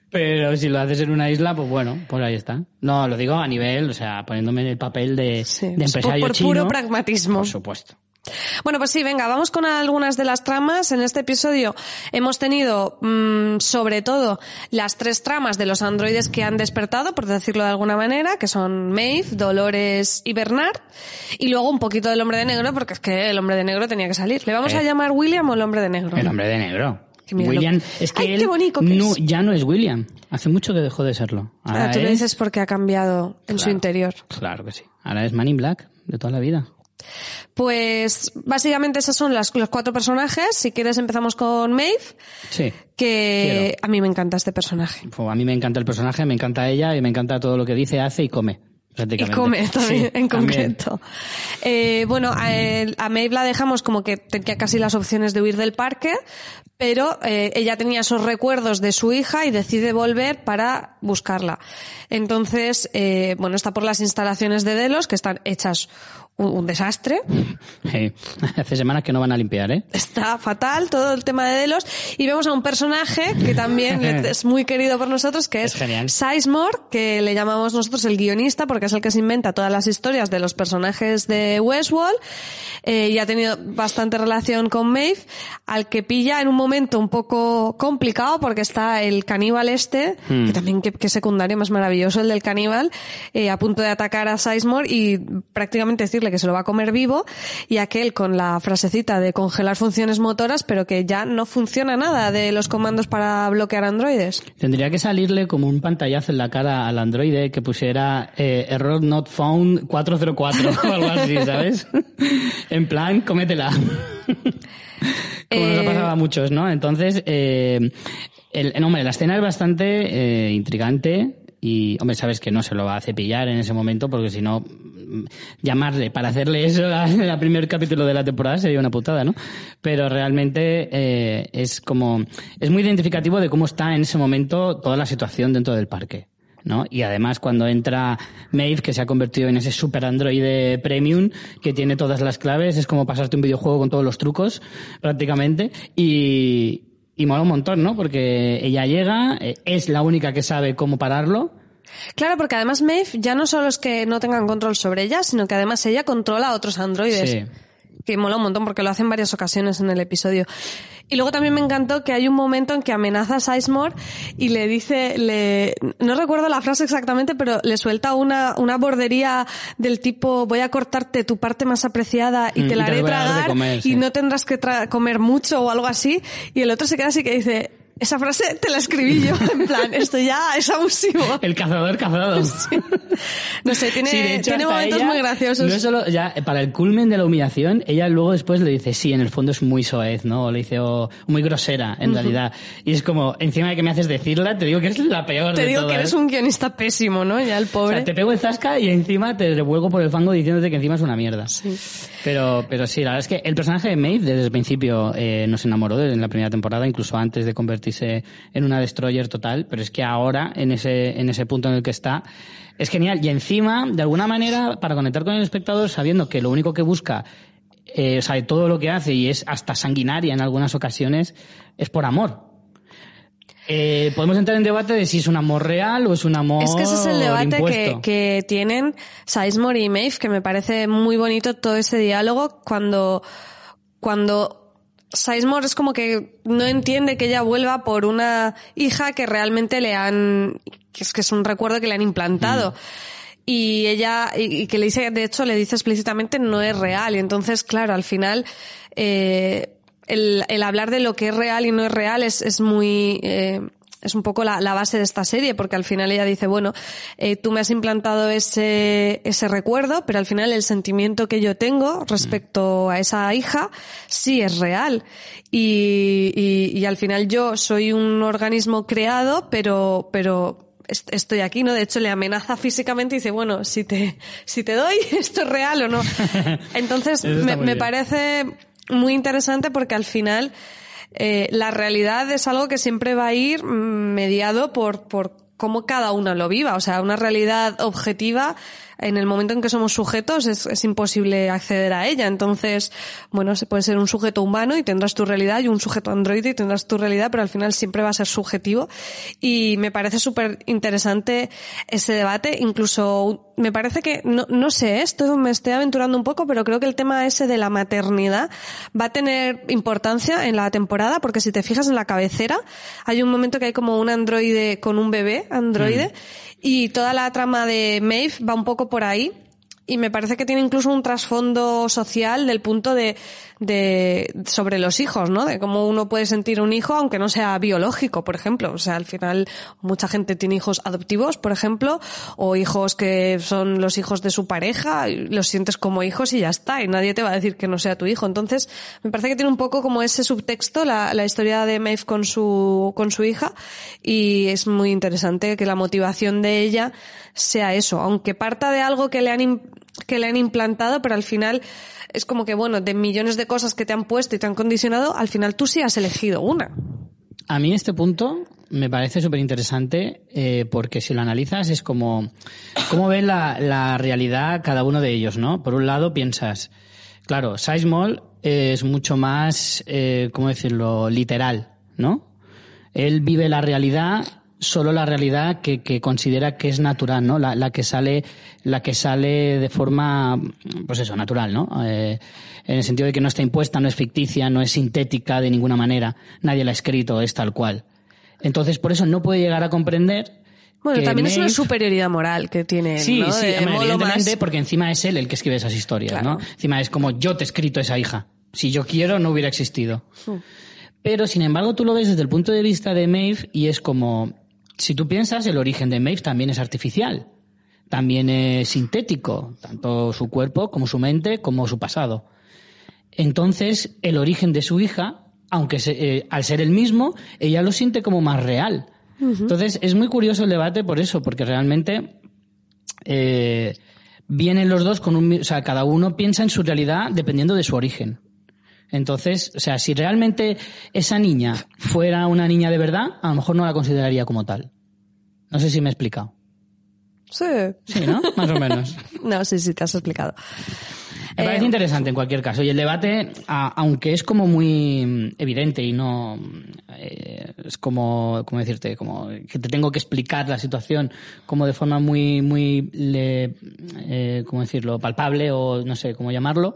Pero si lo haces en una isla, pues bueno, pues ahí está. No, lo digo a nivel, o sea, poniéndome en el papel de, Sí, de por- empresario por chino. puro pragmatismo. Por supuesto. Bueno, pues sí, venga, vamos con algunas de las tramas. En este episodio hemos tenido, mm, sobre todo, las tres tramas de los androides que han despertado, por decirlo de alguna manera, que son Maeve, Dolores y Bernard. Y luego un poquito del hombre de negro, porque es que el hombre de negro tenía que salir. ¿Le vamos Eh. a llamar William o el hombre de negro? El hombre de negro. Que mira William, lo- es que Ay, él qué bonito que no, es. ya no es William. Hace mucho que dejó de serlo. Ahora Ah, tú lo es- dices porque ha cambiado en su Claro. interior. Claro que sí. Ahora es Man in Black, de toda la vida. Pues básicamente esos son las- los cuatro personajes. Si quieres empezamos con Maeve, Sí. que Quiero. a mí me encanta este personaje. Pues a mí me encanta el personaje, me encanta ella y me encanta todo lo que dice, hace y come. Y come también, Sí, en también. concreto. Eh, bueno, a Maeve la dejamos como que tenía casi las opciones de huir del parque, pero eh, ella tenía esos recuerdos de su hija y decide volver para buscarla. Entonces, eh, bueno, está por las instalaciones de Delos, que están hechas un, desastre. Sí. Hace semanas que no van a limpiar, ¿eh? Está fatal todo el tema de Delos. Y vemos a un personaje que también es muy querido por nosotros, que es, Es. Sizemore, que le llamamos nosotros el guionista, porque es el que se inventa todas las historias de los personajes de Westworld. Eh, y ha tenido bastante relación con Maeve, al que pilla en un momento un poco complicado, porque está el caníbal este, Hmm. que también qué secundario más maravilloso el del caníbal, eh, a punto de atacar a Sizemore y prácticamente decirle que se lo va a comer vivo, y aquel con la frasecita de congelar funciones motoras, pero que ya no funciona nada de los comandos para bloquear androides. Tendría que salirle como un pantallazo en la cara al androide que pusiera eh, error not found 404 o algo así, ¿sabes? en plan, cómetela. como nos ha Eh, pasado a muchos, ¿no? Entonces, eh, el, hombre, la escena es bastante eh, intrigante y, hombre, sabes que no se lo va a cepillar en ese momento porque si no, llamarle para hacerle eso al primer capítulo de la temporada sería una putada, ¿no? Pero realmente eh, es como, es muy identificativo de cómo está en ese momento toda la situación dentro del parque. ¿no? Y además cuando entra Maeve, que se ha convertido en ese super androide premium, que tiene todas las claves, es como pasarte un videojuego con todos los trucos, prácticamente, y, y mola un montón, ¿no? Porque ella llega, eh, es la única que sabe cómo pararlo, Claro, porque además Maeve ya no solo es que no tengan control sobre ella, sino que además ella controla a otros androides. Sí. Que mola un montón porque lo hace en varias ocasiones en el episodio. Y luego también me encantó que hay un momento en que amenaza a Sizemore y le dice, le, no recuerdo la frase exactamente, pero le suelta una, una bordería del tipo, voy a cortarte tu parte más apreciada y Mm, te la y te haré tragar comer, y no tendrás que tra- comer mucho o algo así. Y el otro se queda así que dice, esa frase te la escribí yo, en plan, esto ya es abusivo. el cazador cazado. No sé, tiene, Sí, hecho, tiene momentos ella, muy graciosos. No solo, ya, para el culmen de la humillación, ella luego después le dice, sí, en el fondo es muy soez, ¿no? O le dice, o muy grosera, en realidad. Y es como, encima de que me haces decirla, te digo que es la peor Te de digo que todas. eres un guionista pésimo, ¿no? Ya el O pobre. sea, te pego el zasca y encima te revuelco por el fango diciéndote que encima es una mierda. Pero, pero sí, la verdad es que el personaje de Maeve desde el principio eh, nos enamoró desde la primera temporada, incluso antes de convertirse en una destroyer total, pero es que ahora, en ese, en ese punto en el que está, es genial. Y encima, de alguna manera, para conectar con el espectador, sabiendo que lo único que busca, eh, o sea, todo lo que hace, y es hasta sanguinaria en algunas ocasiones, es por amor. Eh, podemos entrar en debate de si es un amor real o es un amor Es que ese es el debate que, que tienen Sizemore y Maeve, que me parece muy bonito todo ese diálogo cuando, cuando Sizemore es como que no entiende que ella vuelva por una hija que realmente le han, que es que es un recuerdo que le han implantado. Y ella, y, y que le dice, de hecho le dice explícitamente no es real. Y entonces, claro, al final, eh, el, el hablar de lo que es real y no es real es, es muy... Eh, es un poco la, la, base de esta serie, porque al final ella dice, bueno, eh, tú me has implantado ese, ese recuerdo, pero al final el sentimiento que yo tengo respecto a esa hija sí es real. Y, y, y al final yo soy un organismo creado, pero, pero estoy aquí, ¿no? De hecho, le amenaza físicamente y dice, bueno, si te, si te doy, esto es real o no. Entonces, me, me parece muy interesante porque al final, eh, la realidad es algo que siempre va a ir mediado por, por cómo cada uno lo viva. O sea, una realidad objetiva en el momento en que somos sujetos es, es, imposible acceder a ella. Entonces, bueno, se puede ser un sujeto humano y tendrás tu realidad y un sujeto androide y tendrás tu realidad, pero al final siempre va a ser subjetivo. Y me parece súper interesante ese debate. Incluso me parece que, no, no sé, esto me estoy aventurando un poco, pero creo que el tema ese de la maternidad va a tener importancia en la temporada porque si te fijas en la cabecera, hay un momento que hay como un androide con un bebé androide mm. Y toda la trama de Maeve va un poco por ahí y me parece que tiene incluso un trasfondo social del punto de, de sobre los hijos, ¿no? De cómo uno puede sentir un hijo aunque no sea biológico, por ejemplo. O sea, al final mucha gente tiene hijos adoptivos, por ejemplo, o hijos que son los hijos de su pareja, y los sientes como hijos y ya está, y nadie te va a decir que no sea tu hijo. Entonces, me parece que tiene un poco como ese subtexto la, la historia de Maeve con su con su hija y es muy interesante que la motivación de ella sea eso, aunque parta de algo que le han que le han implantado, pero al final es como que, bueno, de millones de cosas que te han puesto y te han condicionado, al final tú sí has elegido una. A mí este punto me parece súper interesante eh, porque si lo analizas es como cómo ve la, la, realidad cada uno de ellos, ¿no? Por un lado piensas, claro, Sizemore es mucho más, eh, ¿cómo decirlo?, literal, ¿no? Él vive la realidad solo la realidad que, que, considera que es natural, ¿no? La, la, que sale, la que sale de forma, pues eso, natural, ¿no? Eh, en el sentido de que no está impuesta, no es ficticia, no es sintética de ninguna manera. Nadie la ha escrito, es tal cual. Entonces, por eso no puede llegar a comprender. Bueno, también Maeve... es una superioridad moral que tiene. Sí, ¿no? sí, evidentemente, porque encima es él el que escribe esas historias, claro. ¿no? Encima es como yo te he escrito esa hija. Si yo quiero, no hubiera existido. Sí. Pero, sin embargo, tú lo ves desde el punto de vista de Maeve y es como, si tú piensas, el origen de Maeve también es artificial. También es sintético, tanto su cuerpo como su mente como su pasado. Entonces, el origen de su hija, aunque se, eh, al ser el mismo, ella lo siente como más real. Uh -huh. Entonces, es muy curioso el debate por eso, porque realmente eh, vienen los dos con un... O sea, cada uno piensa en su realidad dependiendo de su origen. Entonces, o sea, si realmente esa niña fuera una niña de verdad, a lo mejor no la consideraría como tal. No sé si me he explicado. Sí. Sí, ¿no? Más o menos. no, sí, sí, te has explicado. Me parece eh, interesante en cualquier caso. Y el debate, a, aunque es como muy evidente y no eh, es como, ¿cómo decirte? Como que te tengo que explicar la situación como de forma muy, muy, le, eh, ¿cómo decirlo? Palpable o no sé cómo llamarlo,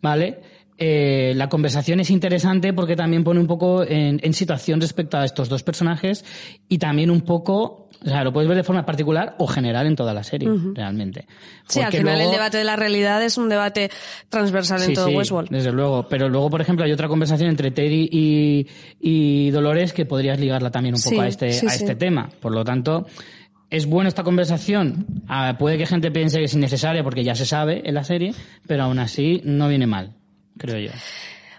¿vale? Eh, la conversación es interesante porque también pone un poco en, en, situación respecto a estos dos personajes y también un poco, o sea, lo puedes ver de forma particular o general en toda la serie, uh -huh. realmente. Sí, porque al final luego, el debate de la realidad es un debate transversal sí, en todo sí, Westworld. Desde luego, pero luego, por ejemplo, hay otra conversación entre Teddy y, y Dolores que podrías ligarla también un poco sí, a este, a este tema. Por lo tanto, es buena esta conversación. Ah, puede que gente piense que es innecesaria porque ya se sabe en la serie, pero aún así no viene mal creo yo.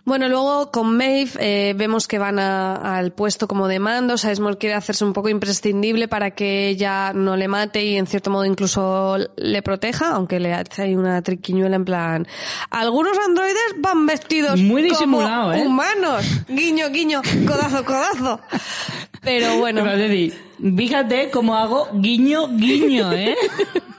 Bueno, luego con Maeve eh, vemos que van a, al puesto como de mando. Sizemore quiere hacerse un poco imprescindible para que ella no le mate y en cierto modo incluso le proteja, aunque le hace ahí una triquiñuela en plan. Algunos androides van vestidos muy disimulado, como ¿eh? humanos. Guiño, guiño, codazo, codazo. Pero bueno. Pero, fíjate cómo hago guiño, guiño, ¿eh?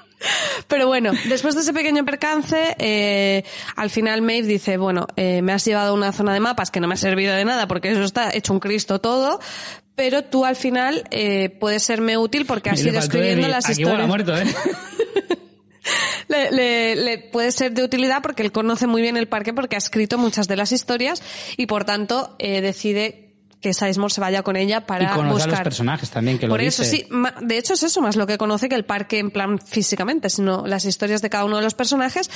Pero bueno, después de ese pequeño percance, eh, al final Maeve dice, bueno, eh, me has llevado a una zona de mapas que no me ha servido de nada porque eso está hecho un Cristo todo, pero tú al final eh, puedes serme útil porque has ido escribiendo las Aquí historias. muerto, ¿eh? Le, le, le, puede ser de utilidad porque él conoce muy bien el parque porque ha escrito muchas de las historias y por tanto eh, decide que Sizemore se vaya con ella para y buscar. a los personajes también que Por lo eso dice. sí, de hecho es eso más lo que conoce que el parque en plan físicamente, sino las historias de cada uno de los personajes.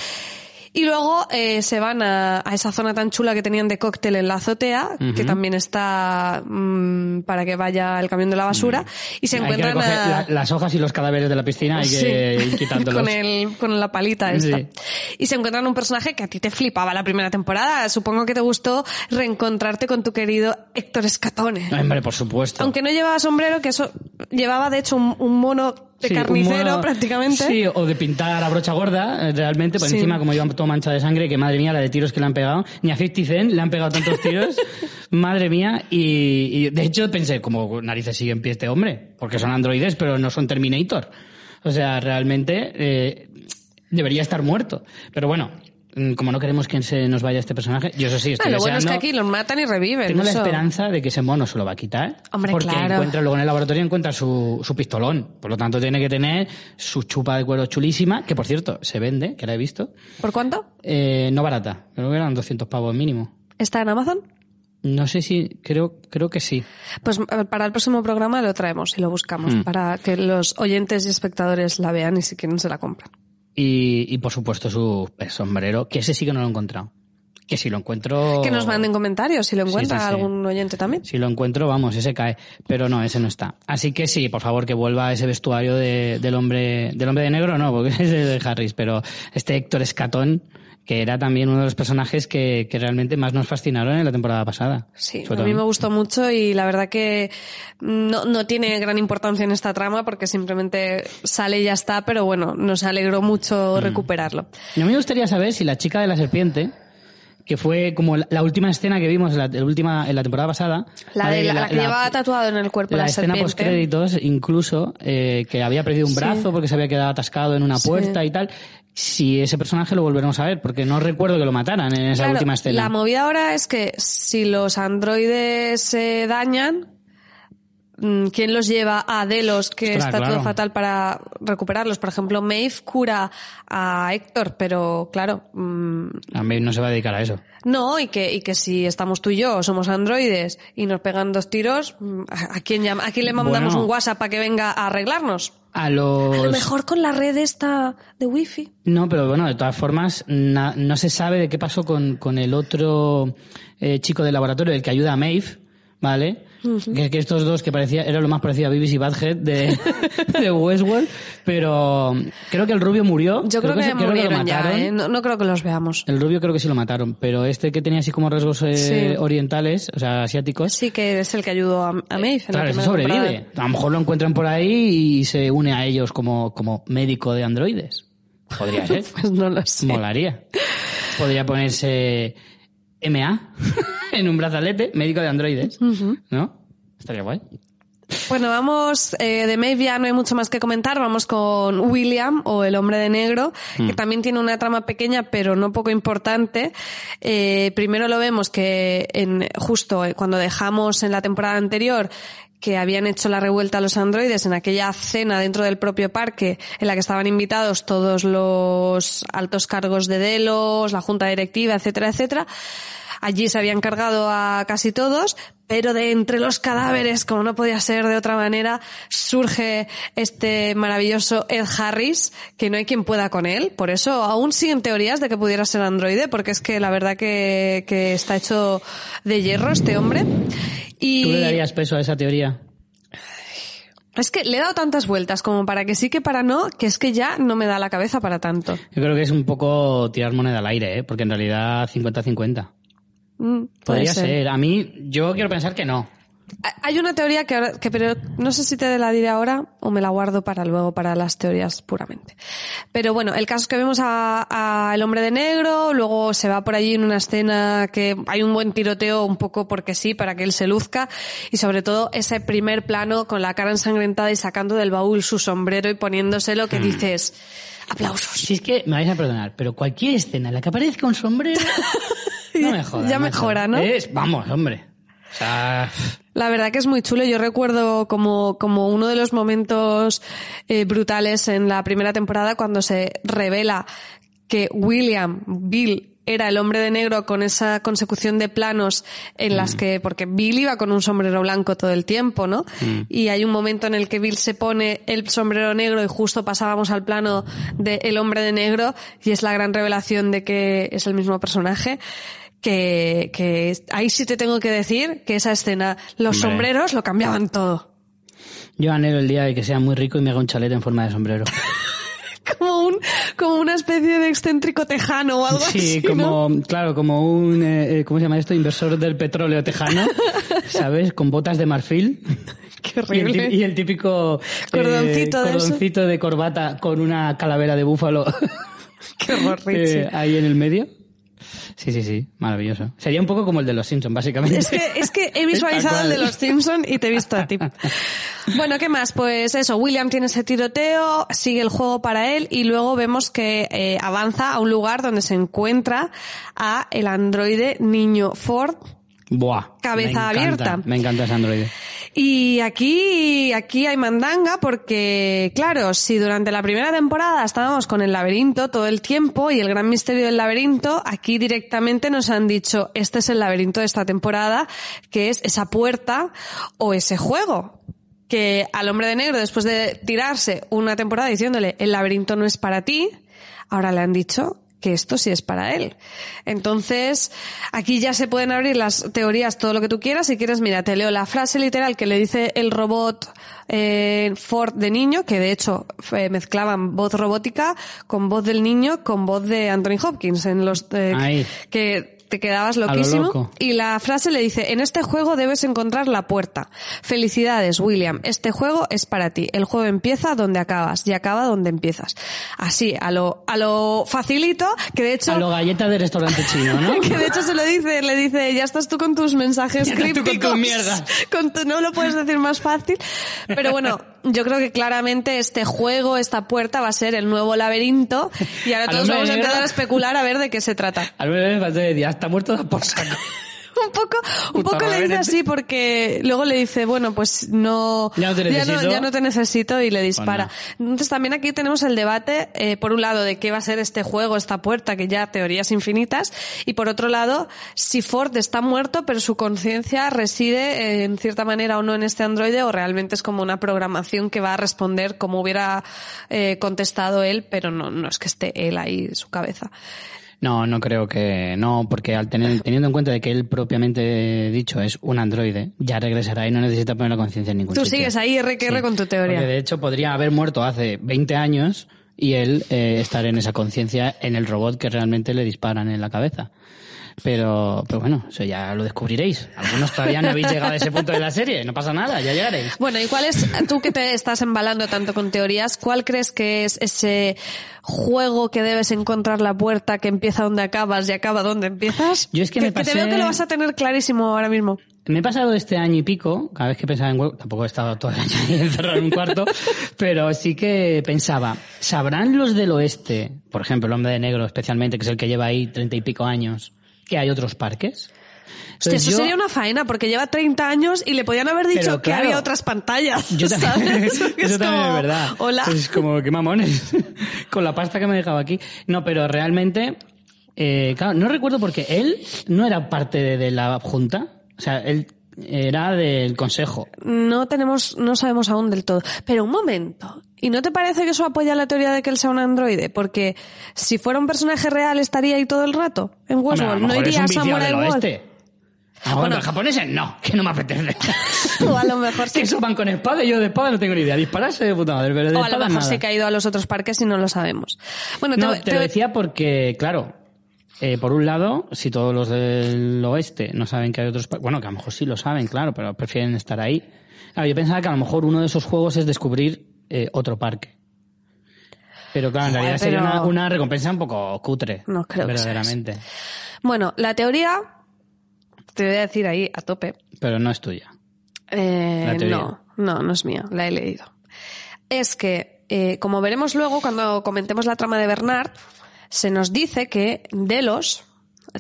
Y luego eh, se van a, a esa zona tan chula que tenían de cóctel en la azotea, que también está mm, para que vaya el camión de la basura, y se Hay encuentran a... la- las hojas y los cadáveres de la piscina, hay que Sí, ir quitándolos. con, el, con la palita esta. Sí. Y se encuentran un personaje que a ti te flipaba la primera temporada. Supongo que te gustó reencontrarte con tu querido Héctor Escatone. Hombre, por supuesto. Aunque no llevaba sombrero, que eso llevaba de hecho un, un mono de Sí, carnicero prácticamente. Sí, o de pintar a brocha gorda, eh, realmente, por Sí. encima, como llevan todo mancha de sangre, que madre mía, la de tiros que le han pegado. Ni a 50 Cent le han pegado tantos tiros. madre mía. Y, y, de hecho pensé, como narices sigue en pie este hombre, porque son androides, pero no son Terminator. O sea, realmente eh, debería estar muerto. Pero bueno, como no queremos que se nos vaya este personaje, yo eso sí, estoy lo bueno es que deseando- aquí los matan y reviven. tengo la esperanza de que ese mono se lo va a quitar. Hombre, porque claro. encuentra, luego en el laboratorio encuentra su, su pistolón. Por lo tanto, tiene que tener su chupa de cuero chulísima, que por cierto, se vende, que la he visto. ¿Por cuánto? Eh, no barata, creo que eran 200 pavos mínimo. ¿Está en Amazon? No sé si, creo, creo que sí. Pues eh, para el próximo programa lo traemos y lo buscamos Hmm. para que los oyentes y espectadores la vean y si quieren se la compran. Y, y por supuesto su eh, sombrero, que ese sí que no lo he encontrado. Que si lo encuentro... Que nos manden comentarios si lo. Sí, encuentra sí, sí. algún oyente también. Si lo encuentro, vamos, ese cae. Pero no, ese no está. Así que sí, por favor, que vuelva ese vestuario de- del hombre, del hombre de negro, no, porque es de Harris, pero este Héctor Escatón, que era también uno de los personajes que, que realmente más nos fascinaron en la temporada pasada. Sí, a mí me gustó mucho y la verdad que no, no tiene gran importancia en esta trama porque simplemente sale y ya está, pero bueno, nos alegró Mm. mucho recuperarlo. Y a mí me gustaría saber si la chica de la serpiente, que fue como la, la última escena que vimos en la, la última, en la temporada pasada. La, de, la, que llevaba tatuado en el cuerpo la la, escena serpiente. post créditos incluso eh, que había perdido un Sí. brazo porque se había quedado atascado en una Sí. puerta y tal si ese personaje lo volveremos a ver porque no recuerdo que lo mataran en esa Claro, última escena La movida ahora es que si los androides se dañan, ¿quién los lleva a Delos, que Ostras, está claro. todo fatal para recuperarlos? Por ejemplo, Maeve cura a Héctor, pero claro, mm, a mí no se va a dedicar a eso no, y que, y que si estamos tú y yo, somos androides, y nos pegan dos tiros, mm, ¿a a quién, llama, a quién le mandamos Bueno. un WhatsApp para que venga a arreglarnos? a los A lo mejor con la red esta de wifi. no pero bueno de todas formas na- no se sabe de qué pasó con, con el otro eh, chico del laboratorio el que ayuda a Maeve vale que, que estos dos que parecía era lo más parecido a Beavis y Badhead de, de Westworld pero creo que el rubio murió Yo creo, que, se- lo murieron ya, mataron. ¿eh? no, no creo que los veamos. El rubio creo que sí lo mataron, pero este que tenía así como rasgos eh, Sí. orientales, o sea, asiáticos, Sí que es el que ayudó a, a Maeve. claro, ese sobrevive. A lo mejor lo encuentran por ahí y se une a ellos como, como médico de androides. Podría ser. Pues no lo sé. Molaría. Podría ponerse MA en un brazalete, médico de androides. ¿No? Estaría guay. Bueno, vamos, eh, de Maeve ya no hay mucho más que comentar, vamos con William o el hombre de negro, que también tiene una trama pequeña pero no poco importante. Eh, primero lo vemos que en, justo eh, cuando dejamos en la temporada anterior que habían hecho la revuelta a los androides en aquella cena dentro del propio parque en la que estaban invitados todos los altos cargos de Delos, la junta directiva, etcétera, etcétera. Allí se habían cargado a casi todos, pero de entre los cadáveres, como no podía ser de otra manera, surge este maravilloso Ed Harris, que no hay quien pueda con él. Por eso aún siguen teorías de que pudiera ser androide, porque es que la verdad que, que está hecho de hierro este hombre. Y ¿Tú le darías peso a esa teoría? es que le he dado tantas vueltas como para que sí que para no, que es que ya no me da la cabeza para tanto. Yo creo que es un poco tirar moneda al aire, ¿eh? porque en realidad 50-50. Mm, Podría ser. A mí, yo quiero pensar que no. Hay una teoría que, ahora, que pero no sé si te la diré ahora o me la guardo para luego, para las teorías puramente. Pero bueno, el caso es que vemos a, a el hombre de negro, luego se va por allí en una escena que hay un buen tiroteo un poco porque sí, para que él se luzca y sobre todo ese primer plano con la cara ensangrentada y sacando del baúl su sombrero y poniéndoselo que dices, aplausos. Si es que, me vais a perdonar, pero cualquier escena en la que aparezca un sombrero, no me jodas. Ya mejora, ¿no? Es, vamos, hombre. O sea, La verdad que es muy chulo. Yo recuerdo como, como uno de los momentos eh, brutales en la primera temporada cuando se revela que William, Bill, era el hombre de negro con esa consecución de planos en las Mm. que, porque Bill iba con un sombrero blanco todo el tiempo, ¿no? Mm. Y hay un momento en el que Bill se pone el sombrero negro y justo pasábamos al plano de el hombre de negro y es la gran revelación de que es el mismo personaje. Que, que ahí sí te tengo que decir que esa escena, los sombreros lo cambiaban todo. Yo anhelo el día de que sea muy rico y me haga un chalet en forma de sombrero. Como un, como una especie de excéntrico tejano o algo Sí, así. ¿no? como, claro, como un, eh, eh, ¿cómo se llama esto? Inversor del petróleo tejano, ¿sabes? Con botas de marfil. Qué Y el, horrible. y el típico eh, Cordoncito de cordoncito de corbata con una calavera de búfalo Qué eh, ahí en el medio. Sí, sí, sí, maravilloso. Sería un poco como el de los Simpsons, básicamente. Es que, es que he visualizado el de los Simpson y te he visto a ti. Bueno, ¿qué más? Pues eso, William tiene ese tiroteo, sigue el juego para él y luego vemos que eh, avanza a un lugar donde se encuentra a el androide niño Ford. Buah. Cabeza me encanta, abierta. Me encanta ese androide. Y aquí, aquí hay mandanga porque, claro, si durante la primera temporada estábamos con el laberinto todo el tiempo y el gran misterio del laberinto, aquí directamente nos han dicho, este es el laberinto de esta temporada, que es esa puerta o ese juego. Que al hombre de negro, después de tirarse una temporada diciéndole, el laberinto no es para ti, ahora le han dicho que esto sí es para él. Entonces, aquí ya se pueden abrir las teorías, todo lo que tú quieras. Si quieres, mira, te leo la frase literal que le dice el robot eh, Ford de niño, que de hecho eh, mezclaban voz robótica con voz del niño con voz de Anthony Hopkins en los eh, que te quedabas lo loquísimo. Y la frase le dice, en este juego debes encontrar la puerta. Felicidades, William. Este juego es para ti. El juego empieza donde acabas y acaba donde empiezas. Así, a lo, a lo facilito, que de hecho... A lo galleta de restaurante chino, ¿no? Que de hecho se lo dice, le dice, ya estás tú con tus mensajes Ya estás tú con crípticos. tus mierdas. Con tu- no lo puedes decir más fácil. Pero bueno, yo creo que claramente este juego, esta puerta va a ser el nuevo laberinto y ahora todos vamos a empezar a especular a ver de qué se trata. Al menos me faltó decir, "Ah, está muerto da por saco. un poco, un Puta poco le dice así porque luego le dice, bueno, pues no, Ya no te necesito. ya no te necesito y le dispara. Entonces también aquí tenemos el debate, eh, por un lado, de qué va a ser este juego, esta puerta, que ya teorías infinitas, y por otro lado, si Ford está muerto, pero su conciencia reside eh, en cierta manera o no en este androide, o realmente es como una programación que va a responder como hubiera eh, contestado él, pero no, no es que esté él ahí, su cabeza. No, no creo que no, porque al tener, teniendo en cuenta de que él propiamente dicho es un androide, ya regresará y no necesita poner la conciencia en ningún Tú sitio. sigues ahí, R que R Sí, con tu teoría. Porque de hecho podría haber muerto hace 20 años y él eh, estar en esa conciencia en el robot que realmente le disparan en la cabeza. Pero, pero bueno, eso ya lo descubriréis. Algunos todavía no habéis llegado a ese punto de la serie, no pasa nada, ya llegaréis. Bueno, ¿y cuál es, tú que te estás embalando tanto con teorías, cuál crees que es ese juego que debes encontrar la puerta que empieza donde acabas y acaba donde empiezas? Yo es que me te pasé- veo que lo vas a tener clarísimo ahora mismo. Me he pasado este año y pico, cada vez que pensaba en web, tampoco he estado todo el año ahí encerrado en un cuarto, pero sí que pensaba, ¿sabrán los del oeste, por ejemplo, el hombre de negro especialmente, que es el que lleva ahí treinta y pico años, que hay otros parques? Hostia, eso yo- sería una faena porque lleva 30 años y le podían haber dicho que había otras pantallas. Yo también, ¿sabes? Eso es también como, es verdad. Hola. Es como, qué mamones. Con la pasta que me he dejado aquí. No, pero realmente, eh, claro, no recuerdo porque él no era parte de, de la junta. O sea, él era del consejo. No tenemos, no sabemos aún del todo. Pero un momento. ¿Y no te parece que eso apoya la teoría de que él sea un androide? Porque si fuera un personaje real estaría ahí todo el rato en Westworld. no iría a Samurai World. oeste. A lo mejor Bueno. los japoneses no, que no me apetece. O a lo mejor sí. que eso van con espada y yo de espada no tengo ni idea. Dispararse de puta madre, pero de O a lo mejor nada. que ha ido a los otros parques y no lo sabemos. Bueno, No, te, te, te- lo decía porque, claro, eh, por un lado, si todos los del oeste no saben que hay otros... Bueno, que a lo mejor sí lo saben, claro, pero prefieren estar ahí. Claro, yo pensaba que a lo mejor uno de esos juegos es descubrir eh, otro parque. Pero claro, en Joder, realidad sería una, una recompensa un poco cutre. No creo que sea Verdaderamente. Bueno, la teoría, te voy a decir ahí a tope. Pero no es tuya. Eh, no, no, no es mía, la he leído. Es que, eh, como veremos luego cuando comentemos la trama de Bernard, se nos dice que Delos,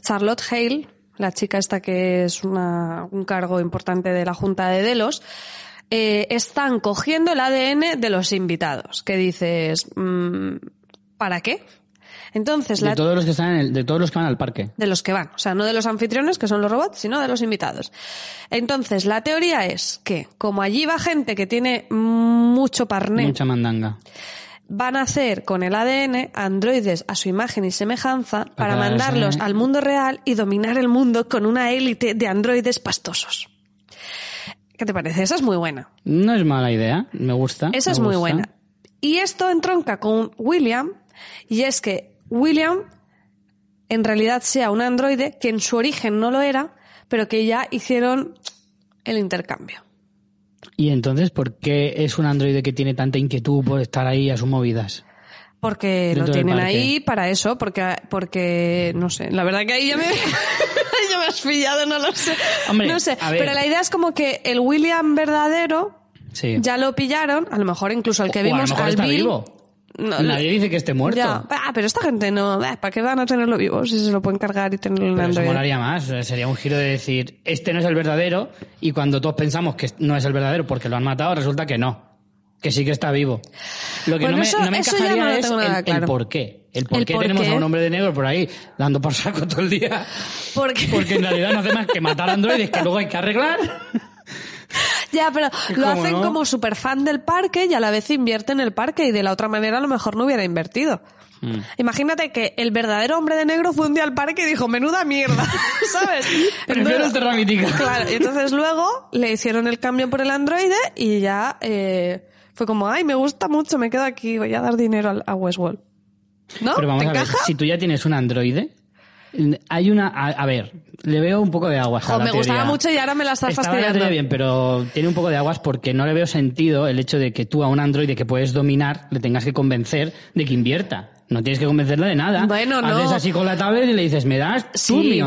Charlotte Hale, la chica esta que es una- un cargo importante de la Junta de Delos, eh, están cogiendo el ADN de los invitados. Que dices, mm, ¿para qué? Entonces, De la, todos los que están en el- de todos los que van al parque. de los que van, o sea, no de los anfitriones, que son los robots, sino de los invitados. Entonces, la teoría es que, como allí va gente que tiene mucho parné, Mucha mandanga. Van a hacer con el ADN androides a su imagen y semejanza para mandarlos al mundo real y dominar el mundo con una élite de androides pastosos. ¿Qué te parece? Esa es muy buena. No es mala idea, me gusta. Esa me es muy gusta. buena. Y esto entronca con William, y es que William en realidad sea un androide que en su origen no lo era, pero que ya hicieron el intercambio. Y entonces, ¿por qué es un androide que tiene tanta inquietud por estar ahí a sus movidas? Porque lo tienen ahí para eso, porque, porque, no sé, la verdad que ahí ya me, ya me has pillado, no lo sé. Hombre, no sé, pero la idea es como que el William verdadero Sí. ya lo pillaron, a lo mejor incluso el que O vimos al Bill- vivo. No, Nadie dice que esté muerto. Ya, ah, pero esta gente no, ah, ¿para qué van a tenerlo vivo si se lo pueden cargar y tenerlo en Pero eso Android? molaría más. Sería un giro de decir, este no es el verdadero, y cuando todos pensamos que no es el verdadero porque lo han matado, resulta que no. Que sí que está vivo. Lo que Bueno, no me, eso- no me eso encajaría no es el, claro. el por qué. El por El qué por tenemos qué. a un hombre de negro por ahí dando por saco todo el día. Porque, Porque en realidad no hace más que matar androides que luego hay que arreglar. ya, pero lo ¿Cómo hacen no? como super fan del parque y a la vez invierten en el parque y de la otra manera a lo mejor no hubiera invertido. Mm. Imagínate que el verdadero hombre de negro fue un día al parque y dijo, menuda mierda, ¿sabes? Prefiero Entonces- Mítica. Claro, y entonces luego le hicieron el cambio por el androide y ya eh, fue como, ay, me gusta mucho, me quedo aquí, voy a dar dinero al- a Westworld. ¿No? Pero vamos ¿Te a ver, encaja? si tú ya tienes un androide, hay una... A, a ver, le veo un poco de aguas a la me gustaba mucho y ahora me la estás Estaba la fastidiando. teoría bien, pero tiene un poco de aguas porque no le veo sentido el hecho de que tú a un androide que puedes dominar le tengas que convencer de que invierta. No tienes que convencerle de nada. Bueno, no. Haces así con la tablet y le dices, me das tus Sí.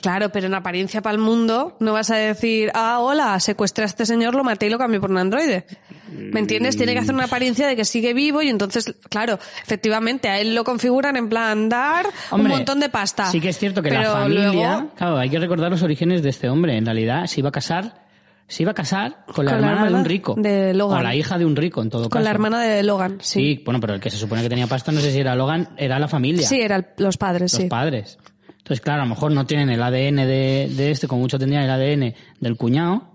Claro, pero en apariencia para el mundo no vas a decir, ah, hola, secuestré a este señor, lo maté y lo cambié por un androide. ¿Me entiendes? Tiene que hacer una apariencia de que sigue vivo y entonces, claro, efectivamente, a él lo configuran en plan dar un montón de pasta. Sí que es cierto que la familia, luego- claro, hay que recordar los orígenes de este hombre. En realidad se iba a casar, se iba a casar con la, Con la hermana, de hermana un rico. de Logan. O la hija de un rico, en todo caso. con la hermana de Logan, sí. Sí, bueno, pero el que se supone que tenía pasta, no sé si era Logan, era la familia. Sí, eran los padres, los sí. padres. Entonces, claro, a lo mejor no tienen el ADN de, de este, como mucho tendrían el ADN del cuñado.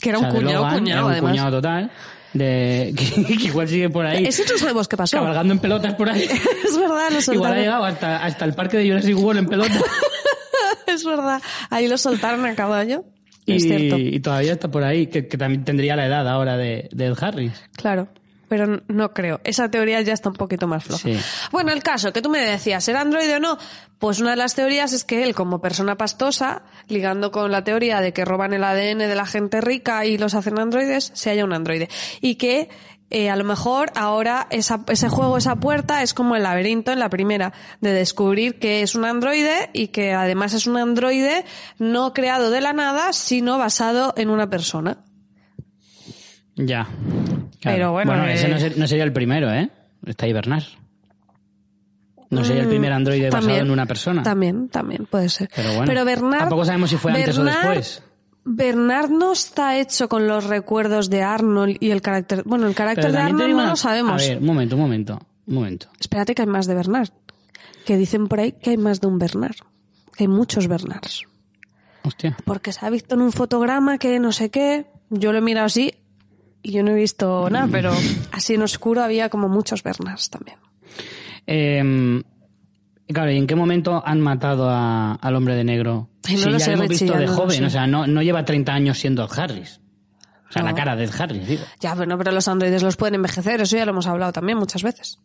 Que era o sea, un de cuñado, Logan, cuñado, era un además. cuñado total. De, que, que igual sigue por ahí, Eso no sabemos qué pasó. cabalgando en pelotas por ahí. es verdad, lo igual ha soltaron. llegado hasta, hasta el parque de Jurassic World en pelota. es verdad. Ahí lo soltaron a caballo. Y, Es cierto. y todavía está por ahí, que, que también tendría la edad ahora de, de Ed Harris. Claro. Pero no creo. Esa teoría ya está un poquito más floja. Sí. Bueno, el caso que tú me decías, ¿era androide o no? Pues una de las teorías es que él, como persona pastosa, ligando con la teoría de que roban el ADN de la gente rica y los hacen androides, se haya un androide. Y que eh, a lo mejor ahora esa- ese juego, esa puerta, es como el laberinto en la primera, de descubrir que es un androide y que además es un androide no creado de la nada, sino basado en una persona. Ya. Pero bueno, ese eh, no, ser- no sería el primero, ¿eh? Está ahí Bernard. No sería el primer androide basado Mm, en una persona. También, también puede ser. Pero bueno, Bernard, tampoco sabemos si fue antes o después. Bernard no está hecho con los recuerdos de Arnold y el carácter. Bueno, el carácter Pero de Arnold no una- lo sabemos. A ver, un momento, un momento, un momento. Espérate que hay más de Bernard. Que dicen por ahí que hay más de un Bernard. Que hay muchos Bernards. Hostia. Porque se ha visto en un fotograma que no sé qué. Yo lo he mirado así y yo no he visto nada, pero así en oscuro había como muchos Bernards también. Eh, claro, ¿y en qué momento han matado a- al hombre de negro? Ay, no si lo ya sé, hemos Richie, visto ya de no lo joven, sé. o sea, no, no lleva 30 años siendo Harris. O sea, la No. cara de Harris, digo. Ya, bueno, pero los androides los pueden envejecer, eso ya lo hemos hablado también muchas veces.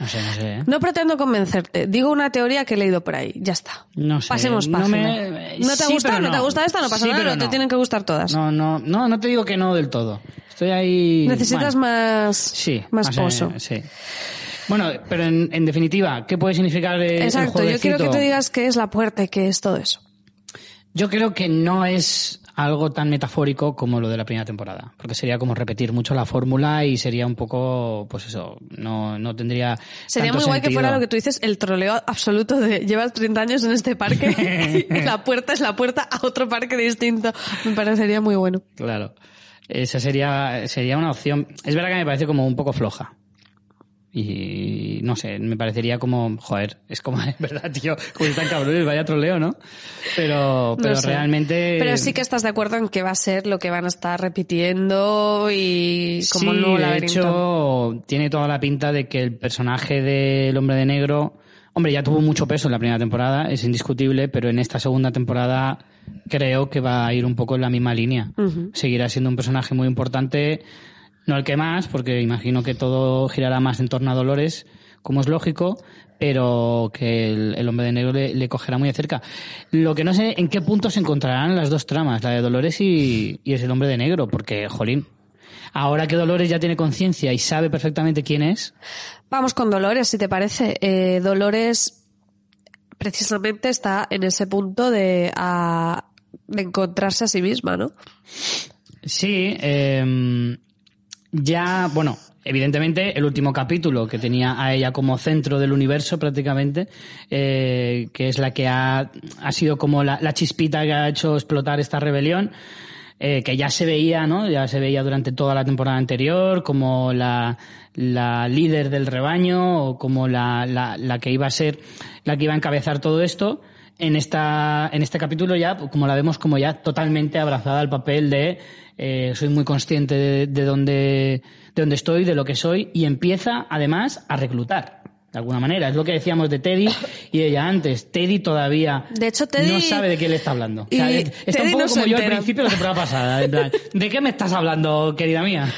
No sé, no sé, ¿eh? No pretendo convencerte. Digo una teoría que he leído por ahí. Ya está. No sé. Pasemos no página. me- ¿No te sí, gusta? pero ¿No te gusta esta? No pasa Sí, nada, pero no te tienen que gustar todas. No, no, no, no te digo que no del todo. Estoy ahí. Necesitas bueno, más, Sí. más o sea, pozo. Sí. Bueno, pero en, en definitiva, ¿qué puede significar el Exacto, yo quiero que te digas qué es la puerta y qué es todo eso. Yo creo que no es algo tan metafórico como lo de la primera temporada, porque sería como repetir mucho la fórmula y sería un poco, pues eso, no, no tendría. Sería tanto muy guay que fuera lo que tú dices, el troleo absoluto de llevas 30 años en este parque y la puerta es la puerta a otro parque distinto. Me parecería muy bueno. Claro. Esa sería, sería una opción. Es verdad que me parece como un poco floja. Y no sé, me parecería como, joder, es como, es verdad, tío, como están cabrones, vaya troleo, ¿no? Pero, pero No sé. realmente. Pero sí que estás de acuerdo en que va a ser lo que van a estar repitiendo y como sí, de hecho, tiene toda la pinta de que el personaje del hombre de negro, hombre, ya tuvo mucho peso en la primera temporada, es indiscutible, pero en esta segunda temporada creo que va a ir un poco en la misma línea. Seguirá siendo un personaje muy importante, no el que más, porque imagino que todo girará más en torno a Dolores, como es lógico, pero que el, el hombre de negro le, le cogerá muy de cerca. Lo que no sé en qué punto se encontrarán las dos tramas, la de Dolores y, y es el hombre de negro, porque, jolín, ahora que Dolores ya tiene conciencia y sabe perfectamente quién es, Vamos con Dolores, si te parece. Eh, Dolores precisamente está en ese punto de, a- de encontrarse a sí misma, ¿no? Sí, eh, ya, bueno, evidentemente el último capítulo que tenía a ella como centro del universo prácticamente, eh, que es la que ha, ha sido como la, la chispita que ha hecho explotar esta rebelión, eh, que ya se veía, ¿no? Ya se veía durante toda la temporada anterior como la, la líder del rebaño o como la, la, la que iba a ser, la que iba a encabezar todo esto en esta en este capítulo ya como la vemos como ya totalmente abrazada al papel de eh, soy muy consciente de, de dónde de dónde estoy de lo que soy y empieza además a reclutar de alguna manera es lo que decíamos de Teddy y ella antes Teddy todavía De hecho, Teddy- no sabe de qué le está hablando O sea, Y está Teddy un poco no como yo al principio de la temporada pasada en plan, ¿de qué me estás hablando querida mía?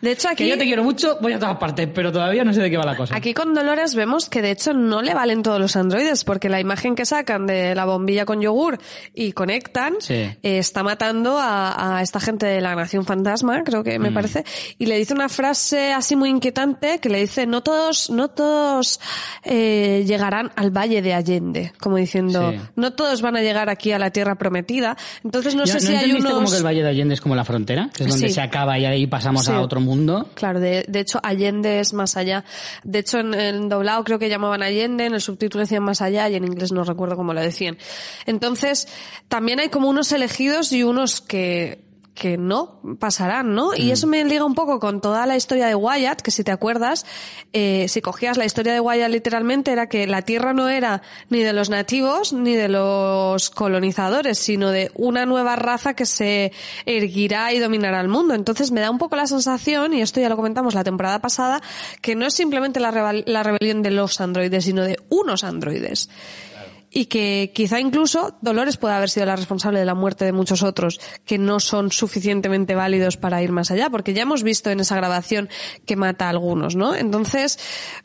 De hecho, aquí- que yo te quiero mucho voy a todas partes pero todavía no sé de qué va la cosa Aquí con Dolores vemos que de hecho no le valen todos los androides, porque la imagen que sacan de la bombilla con yogur y conectan Sí. eh, está matando a, a esta gente de la Nación Fantasma, creo que Mm. me parece, y le dice una frase así muy inquietante que le dice no todos, no todos eh, llegarán al Valle de Allende, como diciendo Sí. no todos van a llegar aquí a la Tierra prometida. Entonces no ¿Ya- sé si hay unos como que el Valle de Allende es como la frontera? Que es donde Sí. se acaba y ahí pasamos Sí. a otro mundo. Claro, de, de hecho Allende es más allá. De hecho en el doblado creo que llamaban Allende, en el subtítulo decían más allá y en inglés no recuerdo cómo lo decían. Entonces, también hay como unos elegidos y unos que que no pasarán, ¿no? Y eso me liga un poco con toda la historia de Wyatt, que si te acuerdas, eh, si cogías la historia de Wyatt literalmente era que la Tierra no era ni de los nativos ni de los colonizadores, sino de una nueva raza que se erguirá y dominará el mundo. Entonces me da un poco la sensación, y esto ya lo comentamos la temporada pasada, que no es simplemente la, rebel- la rebelión de los androides, sino de unos androides y que quizá incluso Dolores pueda haber sido la responsable de la muerte de muchos otros que no son suficientemente válidos para ir más allá, porque ya hemos visto en esa grabación que mata a algunos, ¿no? Entonces,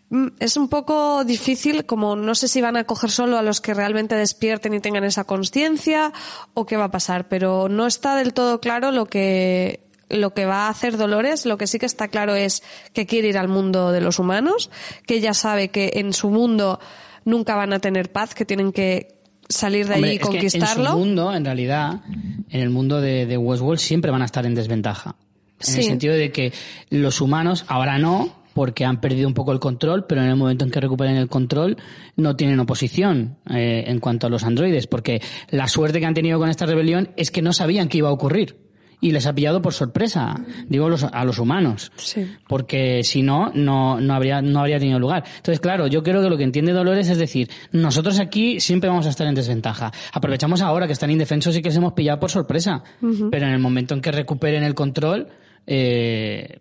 mm, es un poco difícil, como no sé si van a coger solo a los que realmente despierten y tengan esa conciencia o qué va a pasar, pero no está del todo claro lo que lo que va a hacer Dolores, lo que sí que está claro es que quiere ir al mundo de los humanos, que ella sabe que en su mundo nunca van a tener paz, que tienen que salir de Hombre, allí y que conquistarlo. en su mundo, en realidad, en el mundo de, de Westworld siempre van a estar en desventaja. En Sí. el sentido de que los humanos, ahora no, porque han perdido un poco el control, pero en el momento en que recuperen el control, no tienen oposición eh, en cuanto a los androides, porque la suerte que han tenido con esta rebelión es que no sabían qué iba a ocurrir. Y les ha pillado por sorpresa, digo los- a los humanos. Sí. Porque si no, no, no habría, no habría tenido lugar. Entonces, claro, yo creo que lo que entiende Dolores es decir, nosotros aquí siempre vamos a estar en desventaja. Aprovechamos ahora que están indefensos y que se hemos pillado por sorpresa. Pero en el momento en que recuperen el control, eh,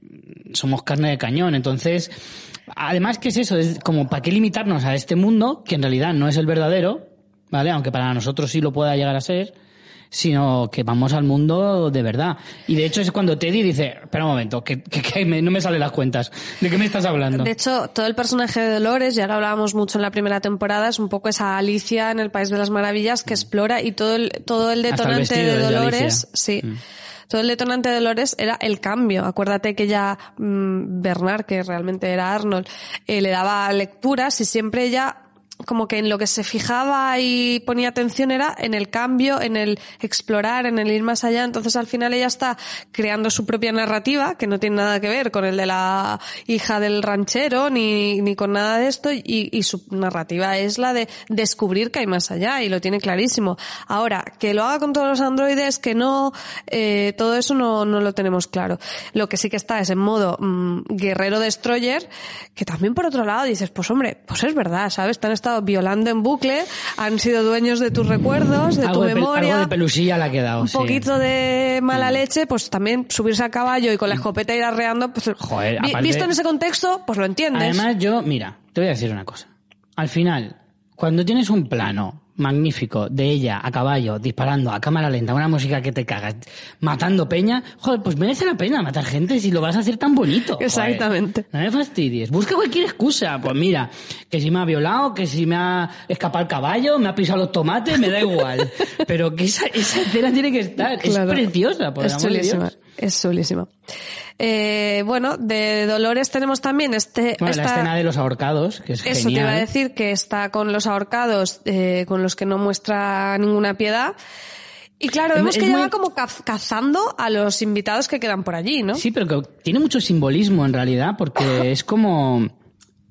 somos carne de cañón. Entonces, además, ¿qué es eso? Es como, ¿para qué limitarnos a este mundo, que en realidad no es el verdadero, ¿vale? Aunque para nosotros sí lo pueda llegar a ser sino que vamos al mundo de verdad. Y de hecho es cuando Teddy dice, espera un momento, que, que- que me- no me salen las cuentas. ¿De qué me estás hablando? De hecho, todo el personaje de Dolores, ya lo hablábamos mucho en la primera temporada, es un poco esa Alicia en el País de las Maravillas que explora y todo el, todo el detonante de es de Dolores, sí. Mm. Todo el detonante de Dolores era el cambio. Acuérdate que ya mm, Bernard, que realmente era Arnold, eh, le daba lecturas y siempre ella como que en lo que se fijaba y ponía atención era en el cambio, en el explorar, en el ir más allá. Entonces al final ella está creando su propia narrativa, que no tiene nada que ver con el de la hija del ranchero, ni, ni con nada de esto, y, su narrativa es la de descubrir que hay más allá, y lo tiene clarísimo. Ahora, que lo haga con todos los androides, que no, eh, todo eso no, no lo tenemos claro. Lo que sí que está es en modo mm, guerrero destroyer, que también por otro lado dices, pues hombre, pues es verdad, ¿sabes? Te han estado violando en bucle, han sido dueños de tus recuerdos, de Algo tu de memoria. algo de pelusilla le ha quedado, Un sí. poquito de mala leche, pues también subirse a caballo y con la escopeta ir arreando, pues Joder, vi- aparte- visto en ese contexto, pues lo entiendes. Además, yo, mira, te voy a decir una cosa. Al final, cuando tienes un plano magnífico de ella a caballo, disparando a cámara lenta, una música que te cagas, matando peña, joder, pues merece la pena matar gente si lo vas a hacer tan bonito. joder. Exactamente. No me fastidies. Busca cualquier excusa. Pues mira, que si me ha violado, que si me ha escapado el caballo, me ha pisado los tomates, me da igual. Pero que esa, esa escena tiene que estar. Claro. Es preciosa, por es amor de. Dios. Es chulísima. Eh, bueno, de Dolores tenemos también este, Bueno, la escena de los ahorcados, que es Eso te iba a decir que está con los ahorcados, eh, con los que no muestra ninguna piedad. Y claro, vemos es que ella muy- va como caz- cazando a los invitados que quedan por allí, ¿no? Sí, pero que tiene mucho simbolismo en realidad, porque es como.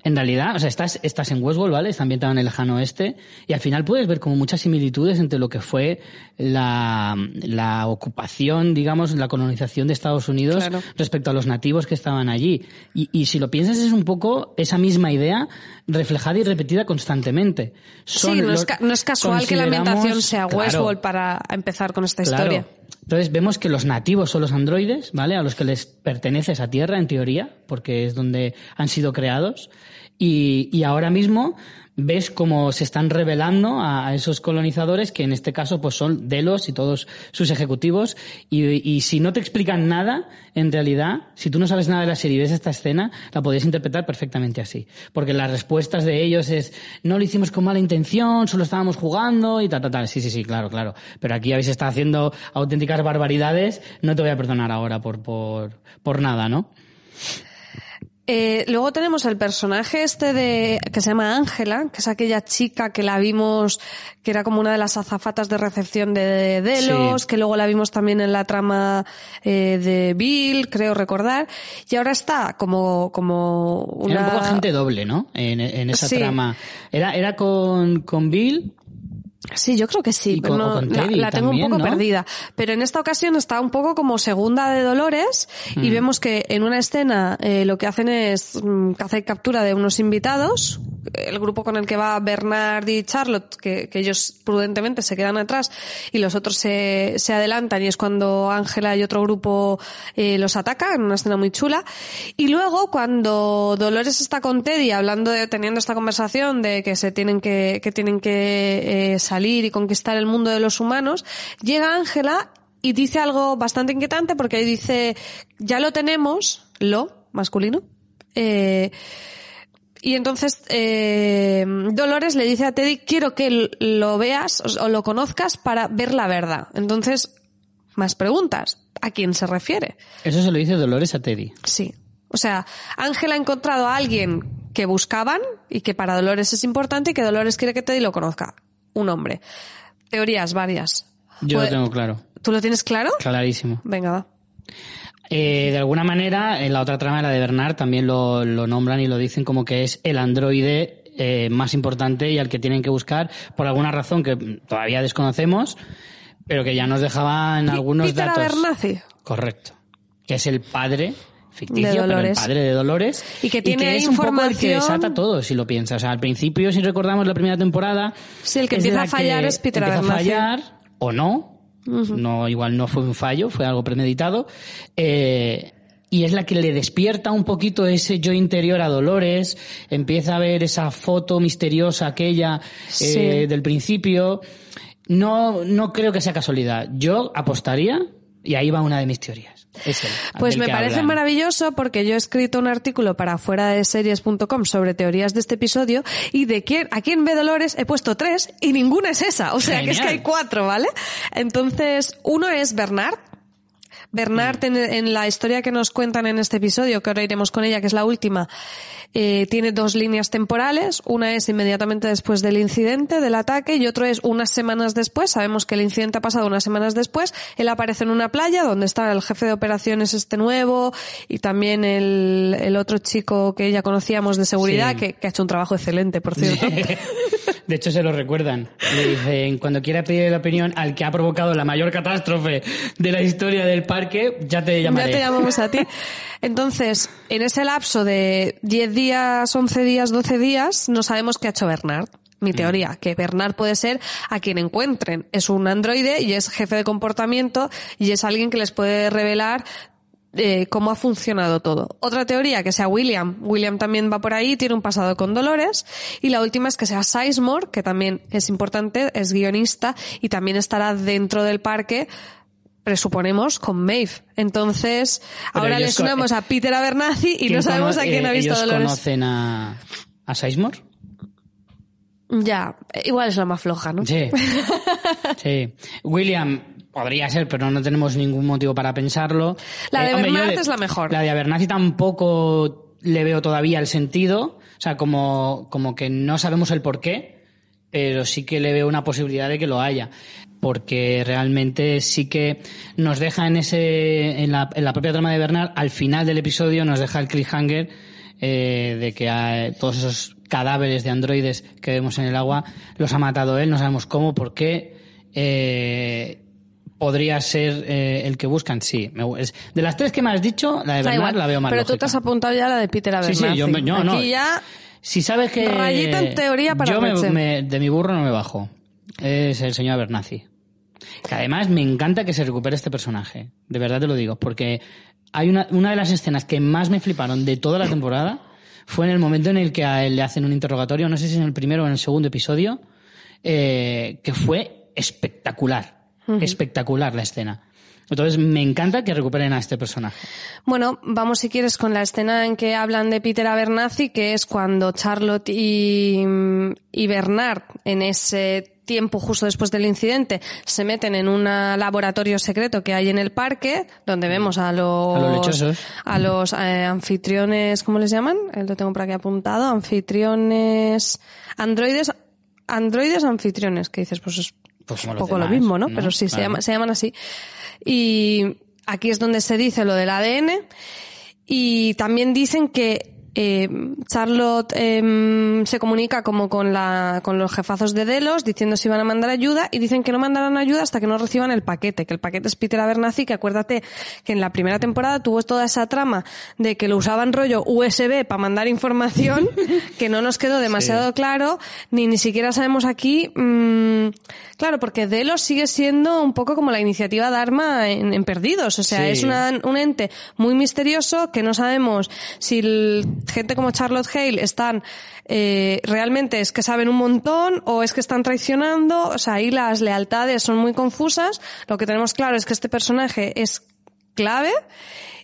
En realidad, o sea, estás, estás en Westworld, ¿vale? Está ambientado en el lejano oeste, y al final puedes ver como muchas similitudes entre lo que fue la, la ocupación, digamos, la colonización de Estados Unidos Claro. respecto a los nativos que estaban allí. Y, y si lo piensas, es un poco esa misma idea reflejada y repetida constantemente. Son sí, no es, los- ca- no es casual que la ambientación sea claro, Westworld para empezar con esta Claro. historia. Entonces vemos que los nativos son los androides, ¿vale? A los que les pertenece esa tierra, en teoría, porque es donde han sido creados. Y, y ahora mismo ves cómo se están revelando a, esos colonizadores, que en este caso pues son Delos y todos sus ejecutivos. Y, y si no te explican nada, en realidad, si tú no sabes nada de la serie y ves esta escena, la podrías interpretar perfectamente así. Porque las respuestas de ellos es, no lo hicimos con mala intención, solo estábamos jugando y tal, tal, tal. Sí, sí, sí, claro, claro. Pero aquí habéis estado haciendo auténticas barbaridades, no te voy a perdonar ahora por, por, por nada, ¿no? Eh, luego tenemos el personaje este de que se llama Ángela, que es aquella chica que la vimos, que era como una de las azafatas de recepción de Delos, Sí. que luego la vimos también en la trama eh, de Bill, creo recordar, y ahora está como como una Era un poco agente doble, ¿no? En, en esa Sí. trama. Era, era con, con Bill, Sí, yo creo que sí. Y con- no- con la, la tengo también, un poco ¿no? perdida. Pero en esta ocasión está un poco como segunda de Dolores y Mm. vemos que en una escena eh, lo que hacen es mm, y captura de unos invitados. El grupo con el que va Bernard y Charlotte, que, que ellos prudentemente se quedan atrás y los otros se, se adelantan y es cuando Ángela y otro grupo eh, los ataca en una escena muy chula. Y luego cuando Dolores está con Teddy hablando de, teniendo esta conversación de que se tienen que, que tienen que eh, salir y conquistar el mundo de los humanos, llega Ángela y dice algo bastante inquietante porque ahí dice, ya lo tenemos, lo, masculino, eh, y entonces eh, Dolores le dice a Teddy, quiero que lo veas o, lo conozcas para ver la verdad. Entonces, más preguntas. ¿A quién se refiere? eso se lo dice Dolores a Teddy. Sí. O sea, Ángel ha encontrado a alguien que buscaban y que para Dolores es importante y que Dolores quiere que Teddy lo conozca. Un hombre. Teorías varias. Yo lo tengo claro, ¿Tú lo tienes claro? clarísimo. Venga, va. Eh, de alguna manera, en la otra trama, la de Bernard, también lo, lo nombran y lo dicen como que es el androide eh, más importante y al que tienen que buscar por alguna razón que todavía desconocemos, pero que ya nos dejaban algunos Peter datos. Abernathy. Correcto. Que es el padre ficticio, De pero el Dolores. padre de Dolores. Y que tiene es un poco el que información- desata todo, si lo piensas. O sea, al principio, si recordamos la primera temporada... Sí, el que es empieza a fallar que es Peter empieza a fallar, o no. No, igual no fue un fallo, fue algo premeditado. Eh, y es la que le despierta un poquito ese yo interior a Dolores, empieza a ver esa foto misteriosa aquella eh, Sí. del principio. No, no creo que sea casualidad. Yo apostaría, y ahí va una de mis teorías. Es él, Pues me parece hablan. maravilloso porque yo he escrito un artículo para fuera de series.com sobre teorías de este episodio y de quién, a quién ve Dolores he puesto tres y ninguna es esa. O sea que es que hay cuatro, ¿vale? Entonces, uno es Bernard. Bernard, en, en la historia que nos cuentan en este episodio, que ahora iremos con ella, que es la última, eh, tiene dos líneas temporales. Una es inmediatamente después del incidente, del ataque, y otro es unas semanas después. Sabemos que el incidente ha pasado unas semanas después. Él aparece en una playa donde está el jefe de operaciones este nuevo y también el, el otro chico que ya conocíamos de seguridad, Sí. que, que ha hecho un trabajo excelente, por cierto. De hecho, se lo recuerdan. Le dicen, cuando quiera pedir la opinión al que ha provocado la mayor catástrofe de la historia del parque, ya te llamaré. Ya te llamamos a ti. Entonces, en ese lapso de 10 días, 11 días, 12 días, no sabemos qué ha hecho Bernard. Mi Mm. teoría, que Bernard puede ser a quien encuentren. Es un androide y es jefe de comportamiento y es alguien que les puede revelar eh, cómo ha funcionado todo. Otra teoría, que sea William. William también va por ahí, tiene un pasado con Dolores. Y la última es que sea Sizemore, que también es importante, es guionista y también estará dentro del parque presuponemos con Maeve. Entonces, Pero ahora le sumamos a Peter Abernathy y ¿Quién no sabemos a quién eh, ha visto ¿Ellos Dolores. conocen a, a Sizemore? Ya, igual es la más floja, ¿no? Sí. sí. William podría ser, pero no tenemos ningún motivo para pensarlo. La de Bernard de- es la mejor. La de Abernathy tampoco le veo todavía el sentido. O sea, como, como que no sabemos el por qué, pero sí que le veo una posibilidad de que lo haya. Porque realmente sí que nos deja en ese, en la, en la propia trama de Bernard, al final del episodio nos deja el cliffhanger eh, de que a, todos esos cadáveres de androides que vemos en el agua los ha matado él, no sabemos cómo, por qué. Eh, podría ser eh, el que buscan, sí. De las tres que me has dicho, la de Bernard igual, la veo más pero tú te has apuntado ya la de Peter Sí, Abernathy. sí, yo, me- yo Aquí no. ya Si sabes que... Rayita en teoría para Yo me- me- de mi burro no me bajo. Es el señor Abernathy. Que además me encanta que se recupere este personaje. De verdad te lo digo. Porque hay una, una de las escenas que más me fliparon de toda la temporada fue en el momento en el que a él le hacen un interrogatorio, no sé si en el primero o en el segundo episodio, eh, que fue espectacular. Espectacular la escena. Entonces me encanta que recuperen a este personaje. Bueno, vamos si quieres con la escena en que hablan de Peter Abernathy, que es cuando Charlotte y, y Bernard, en ese tiempo justo después del incidente, se meten en un laboratorio secreto que hay en el parque, donde vemos a los, A los lechosos. a los, eh, anfitriones, ¿cómo les llaman? Eh, Lo tengo por aquí apuntado, anfitriones, androides, androides anfitriones, que dices, pues es Pues un los poco lo mismo, ¿no? ¿no? Pero sí, se, llama- se llaman así. Y aquí es donde se dice lo del ADN. Y también dicen que eh, Charlotte em, se comunica como con, la, con los jefazos de Delos diciendo si van a mandar ayuda y dicen que no mandarán ayuda hasta que no reciban el paquete, que el paquete es Peter Abernathy, que acuérdate que en la primera temporada tuvo toda esa trama de que lo usaban rollo USB para mandar información, que no nos quedó demasiado claro, ni ni siquiera sabemos aquí, mm, claro, porque Delos sigue siendo un poco como la iniciativa Dharma en, en Perdidos, o sea, Sí. es una un ente muy misterioso que no sabemos si el- gente como Charlotte Hale están eh, realmente es que saben un montón o es que están traicionando, o sea, ahí las lealtades son muy confusas. Lo que tenemos claro es que este personaje es clave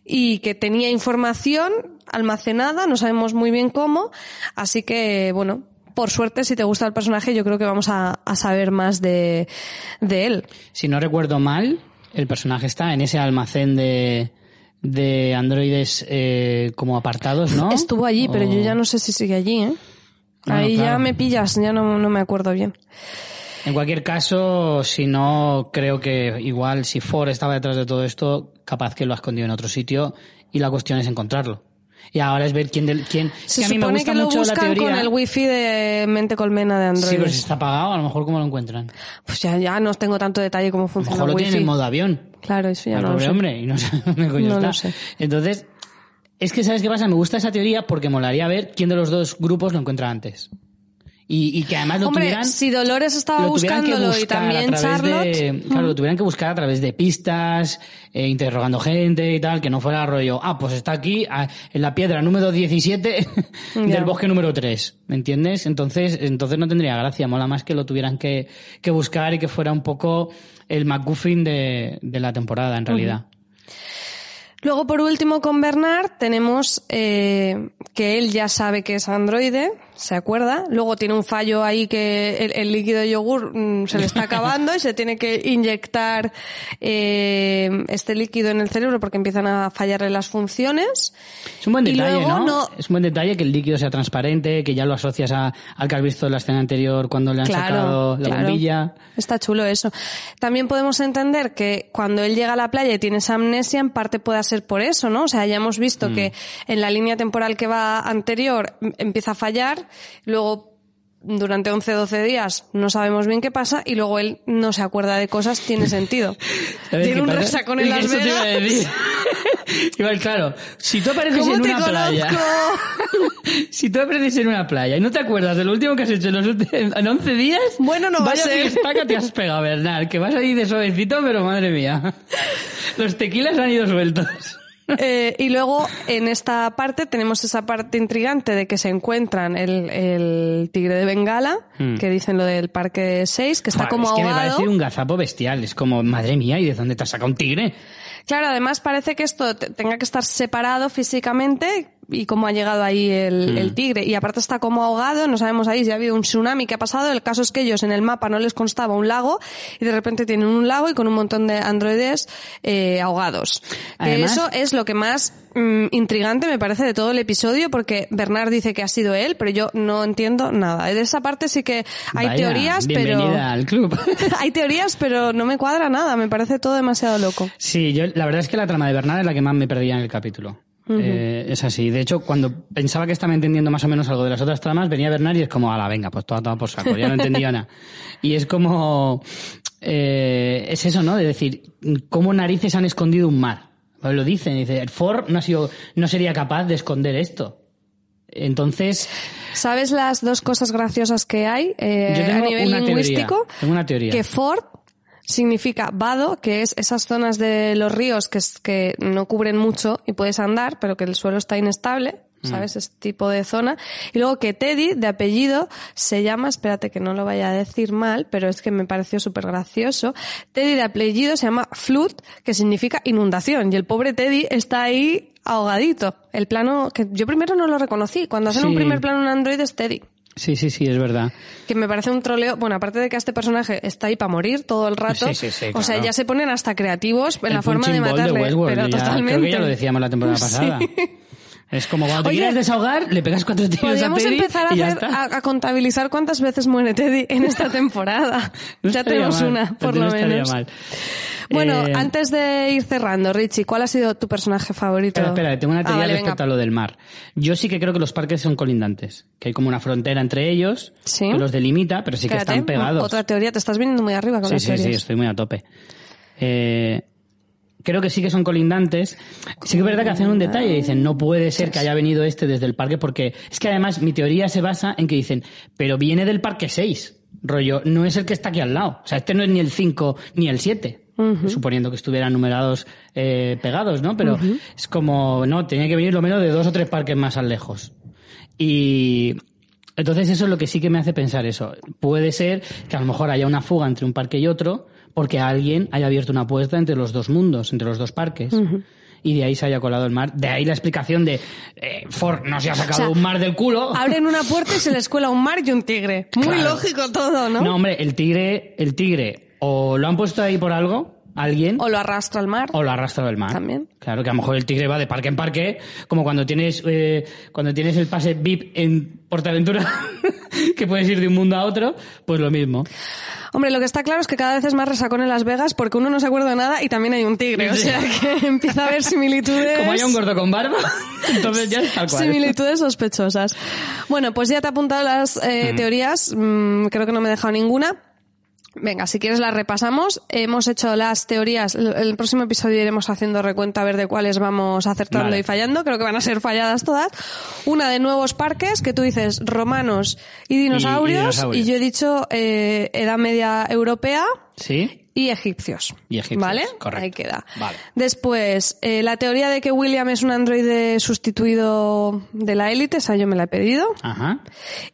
y que tenía información almacenada, no sabemos muy bien cómo, así que bueno, por suerte si te gusta el personaje yo creo que vamos a, a saber más de, de él. Si no recuerdo mal, el personaje está en ese almacén de, de androides eh, como apartados, ¿no? Estuvo allí, pero yo ya no sé si sigue allí, ¿eh? Bueno, Ahí ya me pillas, ya no, no me acuerdo bien. En cualquier caso, si no, creo que igual si Ford estaba detrás de todo esto, capaz que lo ha escondido en otro sitio y la cuestión es encontrarlo. Y ahora es ver quién del quién. Se que a mí me supone gusta que lo mucho la buscan teoría. con el wifi de mente colmena de Android. Sí, pero si está apagado, a lo mejor cómo lo encuentran. Pues ya, ya no tengo tanto detalle cómo A lo funciona mejor lo wifi. tienen en modo avión. Claro, eso ya al no lo sé. hombre y no sé dónde coño No está. lo sé. Entonces, es que ¿sabes qué pasa? Me gusta esa teoría porque molaría ver quién de los dos grupos lo encuentra antes. Y, y que además lo Hombre, tuvieran... si Dolores estaba lo buscándolo y también Charlotte... de- claro, lo tuvieran que buscar a través de pistas, eh, interrogando gente y tal, que no fuera rollo, ah, pues está aquí ah, en la piedra número 17 Ya. del bosque número 3, ¿me entiendes? Entonces, entonces no tendría gracia, mola más que lo tuvieran que, que buscar y que fuera un poco el MacGuffin de, de la temporada, en realidad. Luego, por último, con Bernard tenemos eh, que él ya sabe que es androide, se acuerda. Luego tiene un fallo ahí que el, el líquido de yogur mm, se le está acabando y se tiene que inyectar eh, este líquido en el cerebro porque empiezan a fallarle las funciones. Es un buen detalle, luego ¿no? no- Es un buen detalle que el líquido sea transparente, que ya lo asocias a, al que has visto en la escena anterior cuando le han sacado la claro. bombilla. Está chulo eso. También podemos entender que cuando él llega a la playa y tiene esa amnesia, en parte pueda ser por eso, ¿no? O sea, ya hemos visto Mm. que en la línea temporal que va anterior m- empieza a fallar, luego durante 11 12 días no sabemos bien qué pasa y luego él no se acuerda de cosas, tiene sentido. ¿Sabes Tiene un pasa? resacón en Las Eso te iba a decir. Igual, claro, si tú apareces ¿Cómo en una playa, si tú apareces en una playa y no te acuerdas de lo último que has hecho en los últimos en 11 días, Bueno, no va a vaya ser. fiestaca te has pegado, Bernal, que vas ahí de suavecito, pero madre mía. Los tequilas han ido sueltos. Eh, y luego en esta parte tenemos esa parte intrigante de que se encuentran el, el tigre de Bengala, Hmm. que dicen lo del parque 6, que está Joder, como es que me ahogado. parece un gazapo bestial. Es como, madre mía, ¿y de dónde te has sacado un tigre? Claro, además parece que esto te- tenga que estar separado físicamente y cómo ha llegado ahí el, el tigre. Y aparte está como ahogado, no sabemos ahí si ha habido un tsunami que ha pasado. El caso es que ellos en el mapa no les constaba un lago y de repente tienen un lago y con un montón de androides eh, ahogados. Que eso es lo que más mm, intrigante me parece de todo el episodio porque Bernard dice que ha sido él, pero yo no entiendo nada. De esa parte sí que hay Vaya, teorías, pero... al club. hay teorías, pero no me cuadra nada. Me parece todo demasiado loco. Sí, yo la verdad es que la trama de Bernard es la que más me perdía en el capítulo. Eh, es así. De hecho, cuando pensaba que estaba entendiendo más o menos algo de las otras tramas, venía Bernard y es como, ala, venga, pues todo, todo por saco, ya no entendía nada. Y es como, eh, es eso, ¿no? De decir, ¿cómo narices han escondido un mar? Pues lo dicen, dice, Ford no ha sido, no sería capaz de esconder esto. Entonces, ¿Sabes las dos cosas graciosas que hay eh, Yo tengo a nivel una teoría, lingüístico? tengo una teoría. Que Ford significa vado, que es esas zonas de los ríos que, es- que no cubren mucho y puedes andar, pero que el suelo está inestable. Mm. ¿Sabes? Este tipo de zona. Y luego que Teddy, de apellido, se llama, espérate que no lo vaya a decir mal, pero es que me pareció súper gracioso. Teddy de apellido se llama Flood, que significa inundación. Y el pobre Teddy está ahí ahogadito. El plano, que yo primero no lo reconocí. Cuando hacen un primer plano en Android es Teddy. Sí, sí, sí, es verdad. Que me parece un troleo. Bueno, aparte de que este personaje está ahí para morir todo el rato. Sí, sí, sí, O sea, ya se ponen hasta creativos en El la forma de matarle. Westworld, pero ya- totalmente. Creo que ya lo decíamos la temporada Sí. pasada. Es como cuando te Oye, quieres desahogar, le pegas cuatro tiros a Podríamos Teddy empezar a, y ya hacer, está. a, a contabilizar cuántas veces muere Teddy en esta temporada. No ya tenemos mal, una, por no lo menos. mal. Bueno, Eh, antes de ir cerrando, Richie, ¿cuál ha sido tu personaje favorito? Espera, espera, tengo una Ah, teoría vale, respecto venga. a lo del mar. Yo sí que creo que los parques son colindantes, que hay como una frontera entre ellos Sí. que los delimita, pero sí que están pegados. Otra teoría, te estás viniendo muy arriba con sí, las sí, sí, teorías. estoy muy a tope. Eh, creo que sí que son colindantes. Sí que es verdad que hacen un detalle. Dicen, no puede ser que haya venido este desde el parque porque es que además mi teoría se basa en que dicen, pero viene del parque 6. Rollo, no es el que está aquí al lado. O sea, este no es ni el 5 ni el 7. Suponiendo que estuvieran numerados eh, pegados, ¿no? Pero es como, no, tenía que venir lo menos de dos o tres parques más al lejos. Y entonces eso es lo que sí que me hace pensar eso. Puede ser que a lo mejor haya una fuga entre un parque y otro porque alguien haya abierto una puerta entre los dos mundos, entre los dos parques. Y de ahí se haya colado el mar. De ahí la explicación de eh, Ford no se ha sacado O sea, un mar del culo. Abren una puerta y se les cuela un mar y un tigre. Muy Claro. lógico todo, ¿no? No, hombre, el tigre, el tigre, o lo han puesto ahí por algo, alguien, O lo arrastra al mar. o lo ha arrastrado el mar. También. Claro, que a lo mejor el tigre va de parque en parque, como cuando tienes, eh, cuando tienes el pase VIP en Portaventura, que puedes ir de un mundo a otro, pues lo mismo. Hombre, lo que está claro es que cada vez es más resacón en Las Vegas porque uno no se acuerda de nada y también hay un tigre. O sea que empieza a haber similitudes. Como haya un gordo con barba, entonces ya es tal cual. Similitudes sospechosas. Bueno, pues ya te he apuntado las eh, teorías. Mm, creo que no me he dejado ninguna. Venga, si quieres las repasamos. Hemos hecho las teorías. El, próximo episodio iremos haciendo recuento a ver de cuáles vamos acertando Vale. y fallando. Creo que van a ser falladas todas. Una de nuevos parques, que tú dices romanos y dinosaurios. Y, dinosaurios. yo he dicho eh, Edad Media Europea Sí, y egipcios. Y egipcios, ¿Vale? correcto. Ahí queda. Vale. Después, eh, la teoría de que William es un androide sustituido de la élite, esa yo me la he pedido. ajá.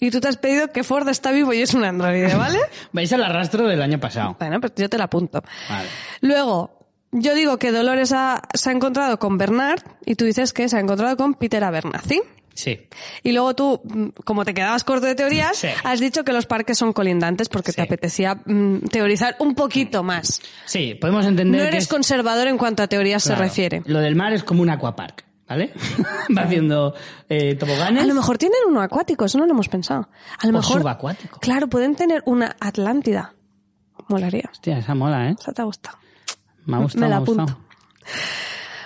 Y tú te has pedido que Ford está vivo y es un androide, ¿vale? Vais al arrastro del año pasado. bueno, pues yo te la apunto. Vale. Luego, yo digo que Dolores ha- se ha encontrado con Bernard y tú dices que se ha encontrado con Peter Abernathy. Sí. Y luego tú, mm, como te quedabas corto de teorías, Sí. has dicho que los parques son colindantes porque te apetecía mm, teorizar un poquito más. Sí, podemos entender No que eres es- conservador en cuanto a teorías claro, se refiere. Lo del mar es como un aquapark, ¿vale? Va haciendo eh, toboganes. A lo mejor tienen uno acuático, eso no lo hemos pensado. A lo O mejor. subacuático. Claro, pueden tener una Atlántida. Molaría. Hostia, esa mola, ¿eh? Esa te ha gustado. Me ha gustado, Me la ha gustado. apunto.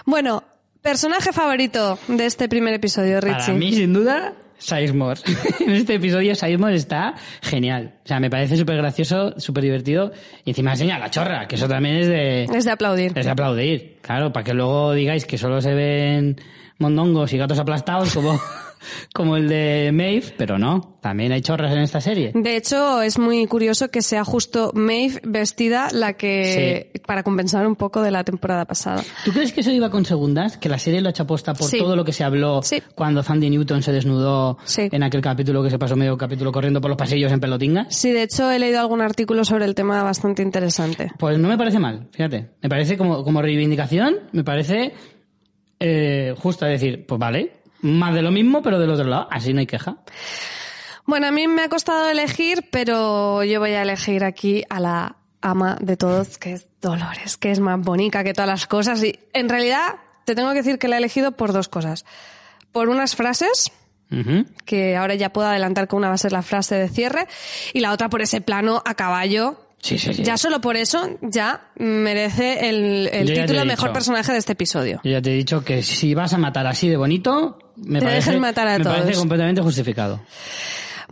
Bueno, personaje favorito de este primer episodio, Richie. Para mí, sin duda, Sizemore. en este episodio, Sizemore está genial. O sea, me parece súper gracioso, súper divertido. Y encima enseña la chorra, que eso también es de, Es de aplaudir. es de aplaudir. Claro, para que luego digáis que solo se ven mondongos y gatos aplastados como, como el de Maeve, pero no. También hay chorras en esta serie. De hecho, es muy curioso que sea justo Maeve vestida la que para compensar un poco de la temporada pasada. ¿Tú crees que eso iba con segundas? ¿Que la serie lo ha hecho aposta por Sí. todo lo que se habló Sí. cuando Sandy Newton se desnudó Sí. en aquel capítulo que se pasó medio capítulo corriendo por los pasillos en pelotingas? Sí, de hecho he leído algún artículo sobre el tema bastante interesante. Pues no me parece mal, fíjate. Me parece como, como reivindicación, me parece eh, justo decir, pues vale, más de lo mismo, pero del otro lado, así no hay queja. Bueno, a mí me ha costado elegir, pero yo voy a elegir aquí a la ama de todos, que es Dolores, que es más bonita que todas las cosas. Y en realidad te tengo que decir que la he elegido por dos cosas. Por unas frases, Ujú. que ahora ya puedo adelantar que una va a ser la frase de cierre, y la otra por ese plano a caballo. Sí, sí, sí. Ya solo por eso ya merece el, el título he mejor dicho. personaje de este episodio. Yo ya te he dicho que si vas a matar así de bonito, me Te parece, matar a me todos. parece completamente justificado.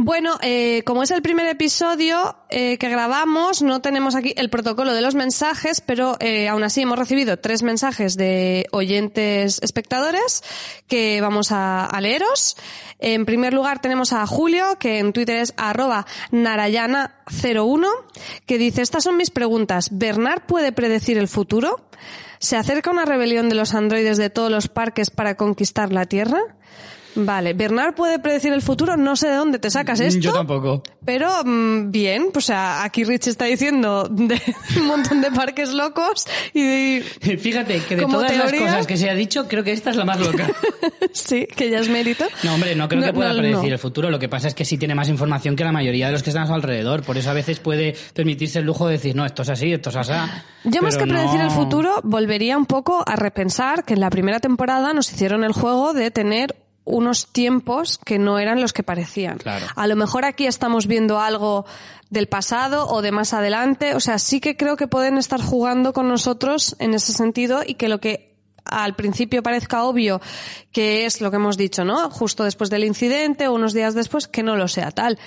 Bueno, eh, como es el primer episodio eh, que grabamos, no tenemos aquí el protocolo de los mensajes, pero eh, aún así hemos recibido tres mensajes de oyentes espectadores que vamos a, a leeros. En primer lugar tenemos a Julio, que en Twitter es arroba narayana01, que dice, estas son mis preguntas. ¿Bernard puede predecir el futuro? ¿Se acerca una rebelión de los androides de todos los parques para conquistar la Tierra? Vale, Bernard puede predecir el futuro, no sé de dónde te sacas esto. Yo tampoco. Pero mm, bien, pues o sea, aquí Rich está diciendo de un montón de parques locos y Fíjate que de todas teoría- las cosas que se ha dicho, creo que esta es la más loca. sí, que ya es mérito. No, hombre, no creo que pueda no, predecir no. el futuro. Lo que pasa es que sí tiene más información que la mayoría de los que están a su alrededor. Por eso a veces puede permitirse el lujo de decir, no, esto es así, esto es así. Yo más que predecir el futuro, volvería un poco a repensar que en la primera temporada nos hicieron el juego de tener unos tiempos que no eran los que parecían. Claro. A lo mejor aquí estamos viendo algo del pasado o de más adelante. O sea, sí que creo que pueden estar jugando con nosotros en ese sentido y que lo que al principio parezca obvio que es lo que hemos dicho, ¿no? Justo después del incidente o unos días después, que no lo sea tal.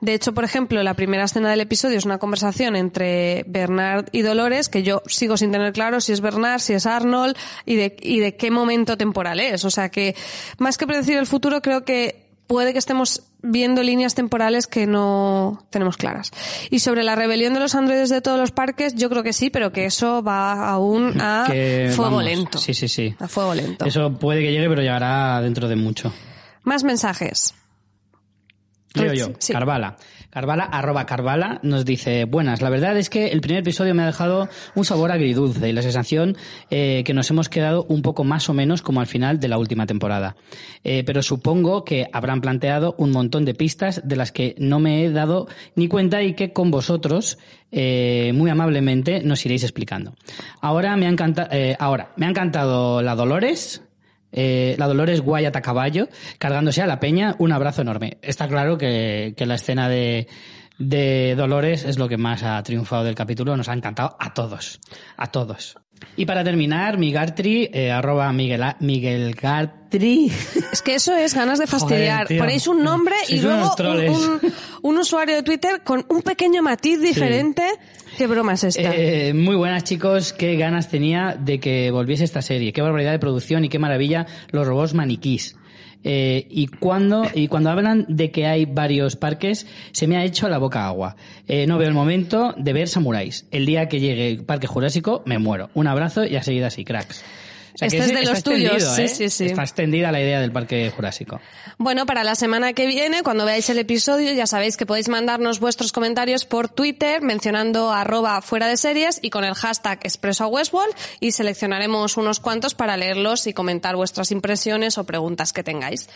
De hecho, por ejemplo, la primera escena del episodio es una conversación entre Bernard y Dolores, que yo sigo sin tener claro si es Bernard, si es Arnold y de, y de qué momento temporal es. O sea que, más que predecir el futuro, creo que puede que estemos viendo líneas temporales que no tenemos claras. Y sobre la rebelión de los androides de todos los parques, yo creo que sí, pero que eso va aún a Que, fuego vamos, lento. Sí, sí, sí. A fuego lento. Eso puede que llegue, pero llegará dentro de mucho. Más mensajes. Leo yo, sí. Carvala. Carvala, arroba Carvala, nos dice, buenas, la verdad es que el primer episodio me ha dejado un sabor agridulce y la sensación eh, que nos hemos quedado un poco más o menos como al final de la última temporada. Eh, pero supongo que habrán planteado un montón de pistas de las que no me he dado ni cuenta y que con vosotros, eh, muy amablemente, nos iréis explicando. Ahora me ha encantado, ahora, me ha encantado la Dolores, eh, la Dolores Guayata Caballo, cargándose a la peña, un abrazo enorme. Está claro que, que la escena de, de Dolores es lo que más ha triunfado del capítulo, nos ha encantado a todos, a todos. Y para terminar, Migartri, eh, arroba Miguel, Miguel Gartri. Es que eso es ganas de fastidiar. Joder. Ponéis un nombre y luego un usuario de Twitter con un pequeño matiz diferente. ¿Qué broma es esta? Eh, muy buenas chicos, qué ganas tenía de que volviese esta serie, qué barbaridad de producción y qué maravilla los robots maniquís. Eh, y cuando y cuando hablan de que hay varios parques, se me ha hecho la boca agua. Eh, no veo el momento de ver samuráis. El día que llegue Parque Jurásico me muero. Un abrazo y a seguir así, cracks. Sea, Este es de los tuyos, sí, ¿eh? sí, sí. Está extendida la idea del Parque Jurásico. Bueno, para la semana que viene, cuando veáis el episodio, ya sabéis que podéis mandarnos vuestros comentarios por Twitter mencionando arroba fuera de series y con el hashtag expreso a Westworld y seleccionaremos unos cuantos para leerlos y comentar vuestras impresiones o preguntas que tengáis.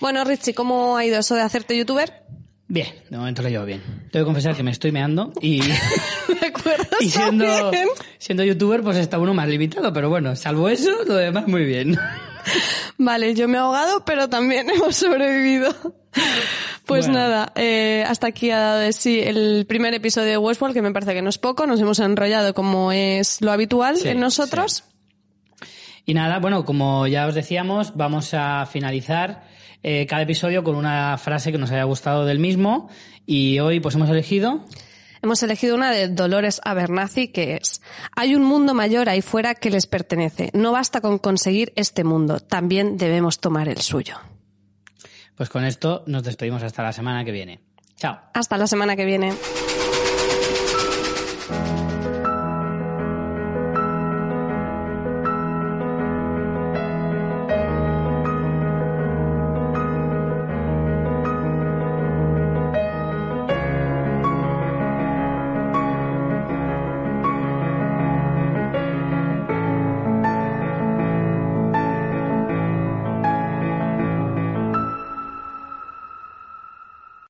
Bueno, Richie, ¿cómo ha ido eso de hacerte youtuber? Bien, de momento lo llevo bien. Tengo que confesar que me estoy meando y, y siendo, bien. siendo youtuber pues está uno más limitado, pero bueno, salvo eso, lo demás muy bien. Vale, yo me he ahogado, pero también hemos sobrevivido. Pues Bueno. nada, eh, hasta aquí ha dado de sí el primer episodio de Westworld, que me parece que no es poco. Nos hemos enrollado como es lo habitual Sí, en nosotros. Y nada, bueno, como ya os decíamos, vamos a finalizar eh, cada episodio con una frase que nos haya gustado del mismo y hoy pues hemos elegido Hemos elegido una de Dolores Abernathy que es Hay un mundo mayor ahí fuera que les pertenece. No basta con conseguir este mundo, también debemos tomar el suyo. Pues con esto nos despedimos hasta la semana que viene. Chao. Hasta la semana que viene.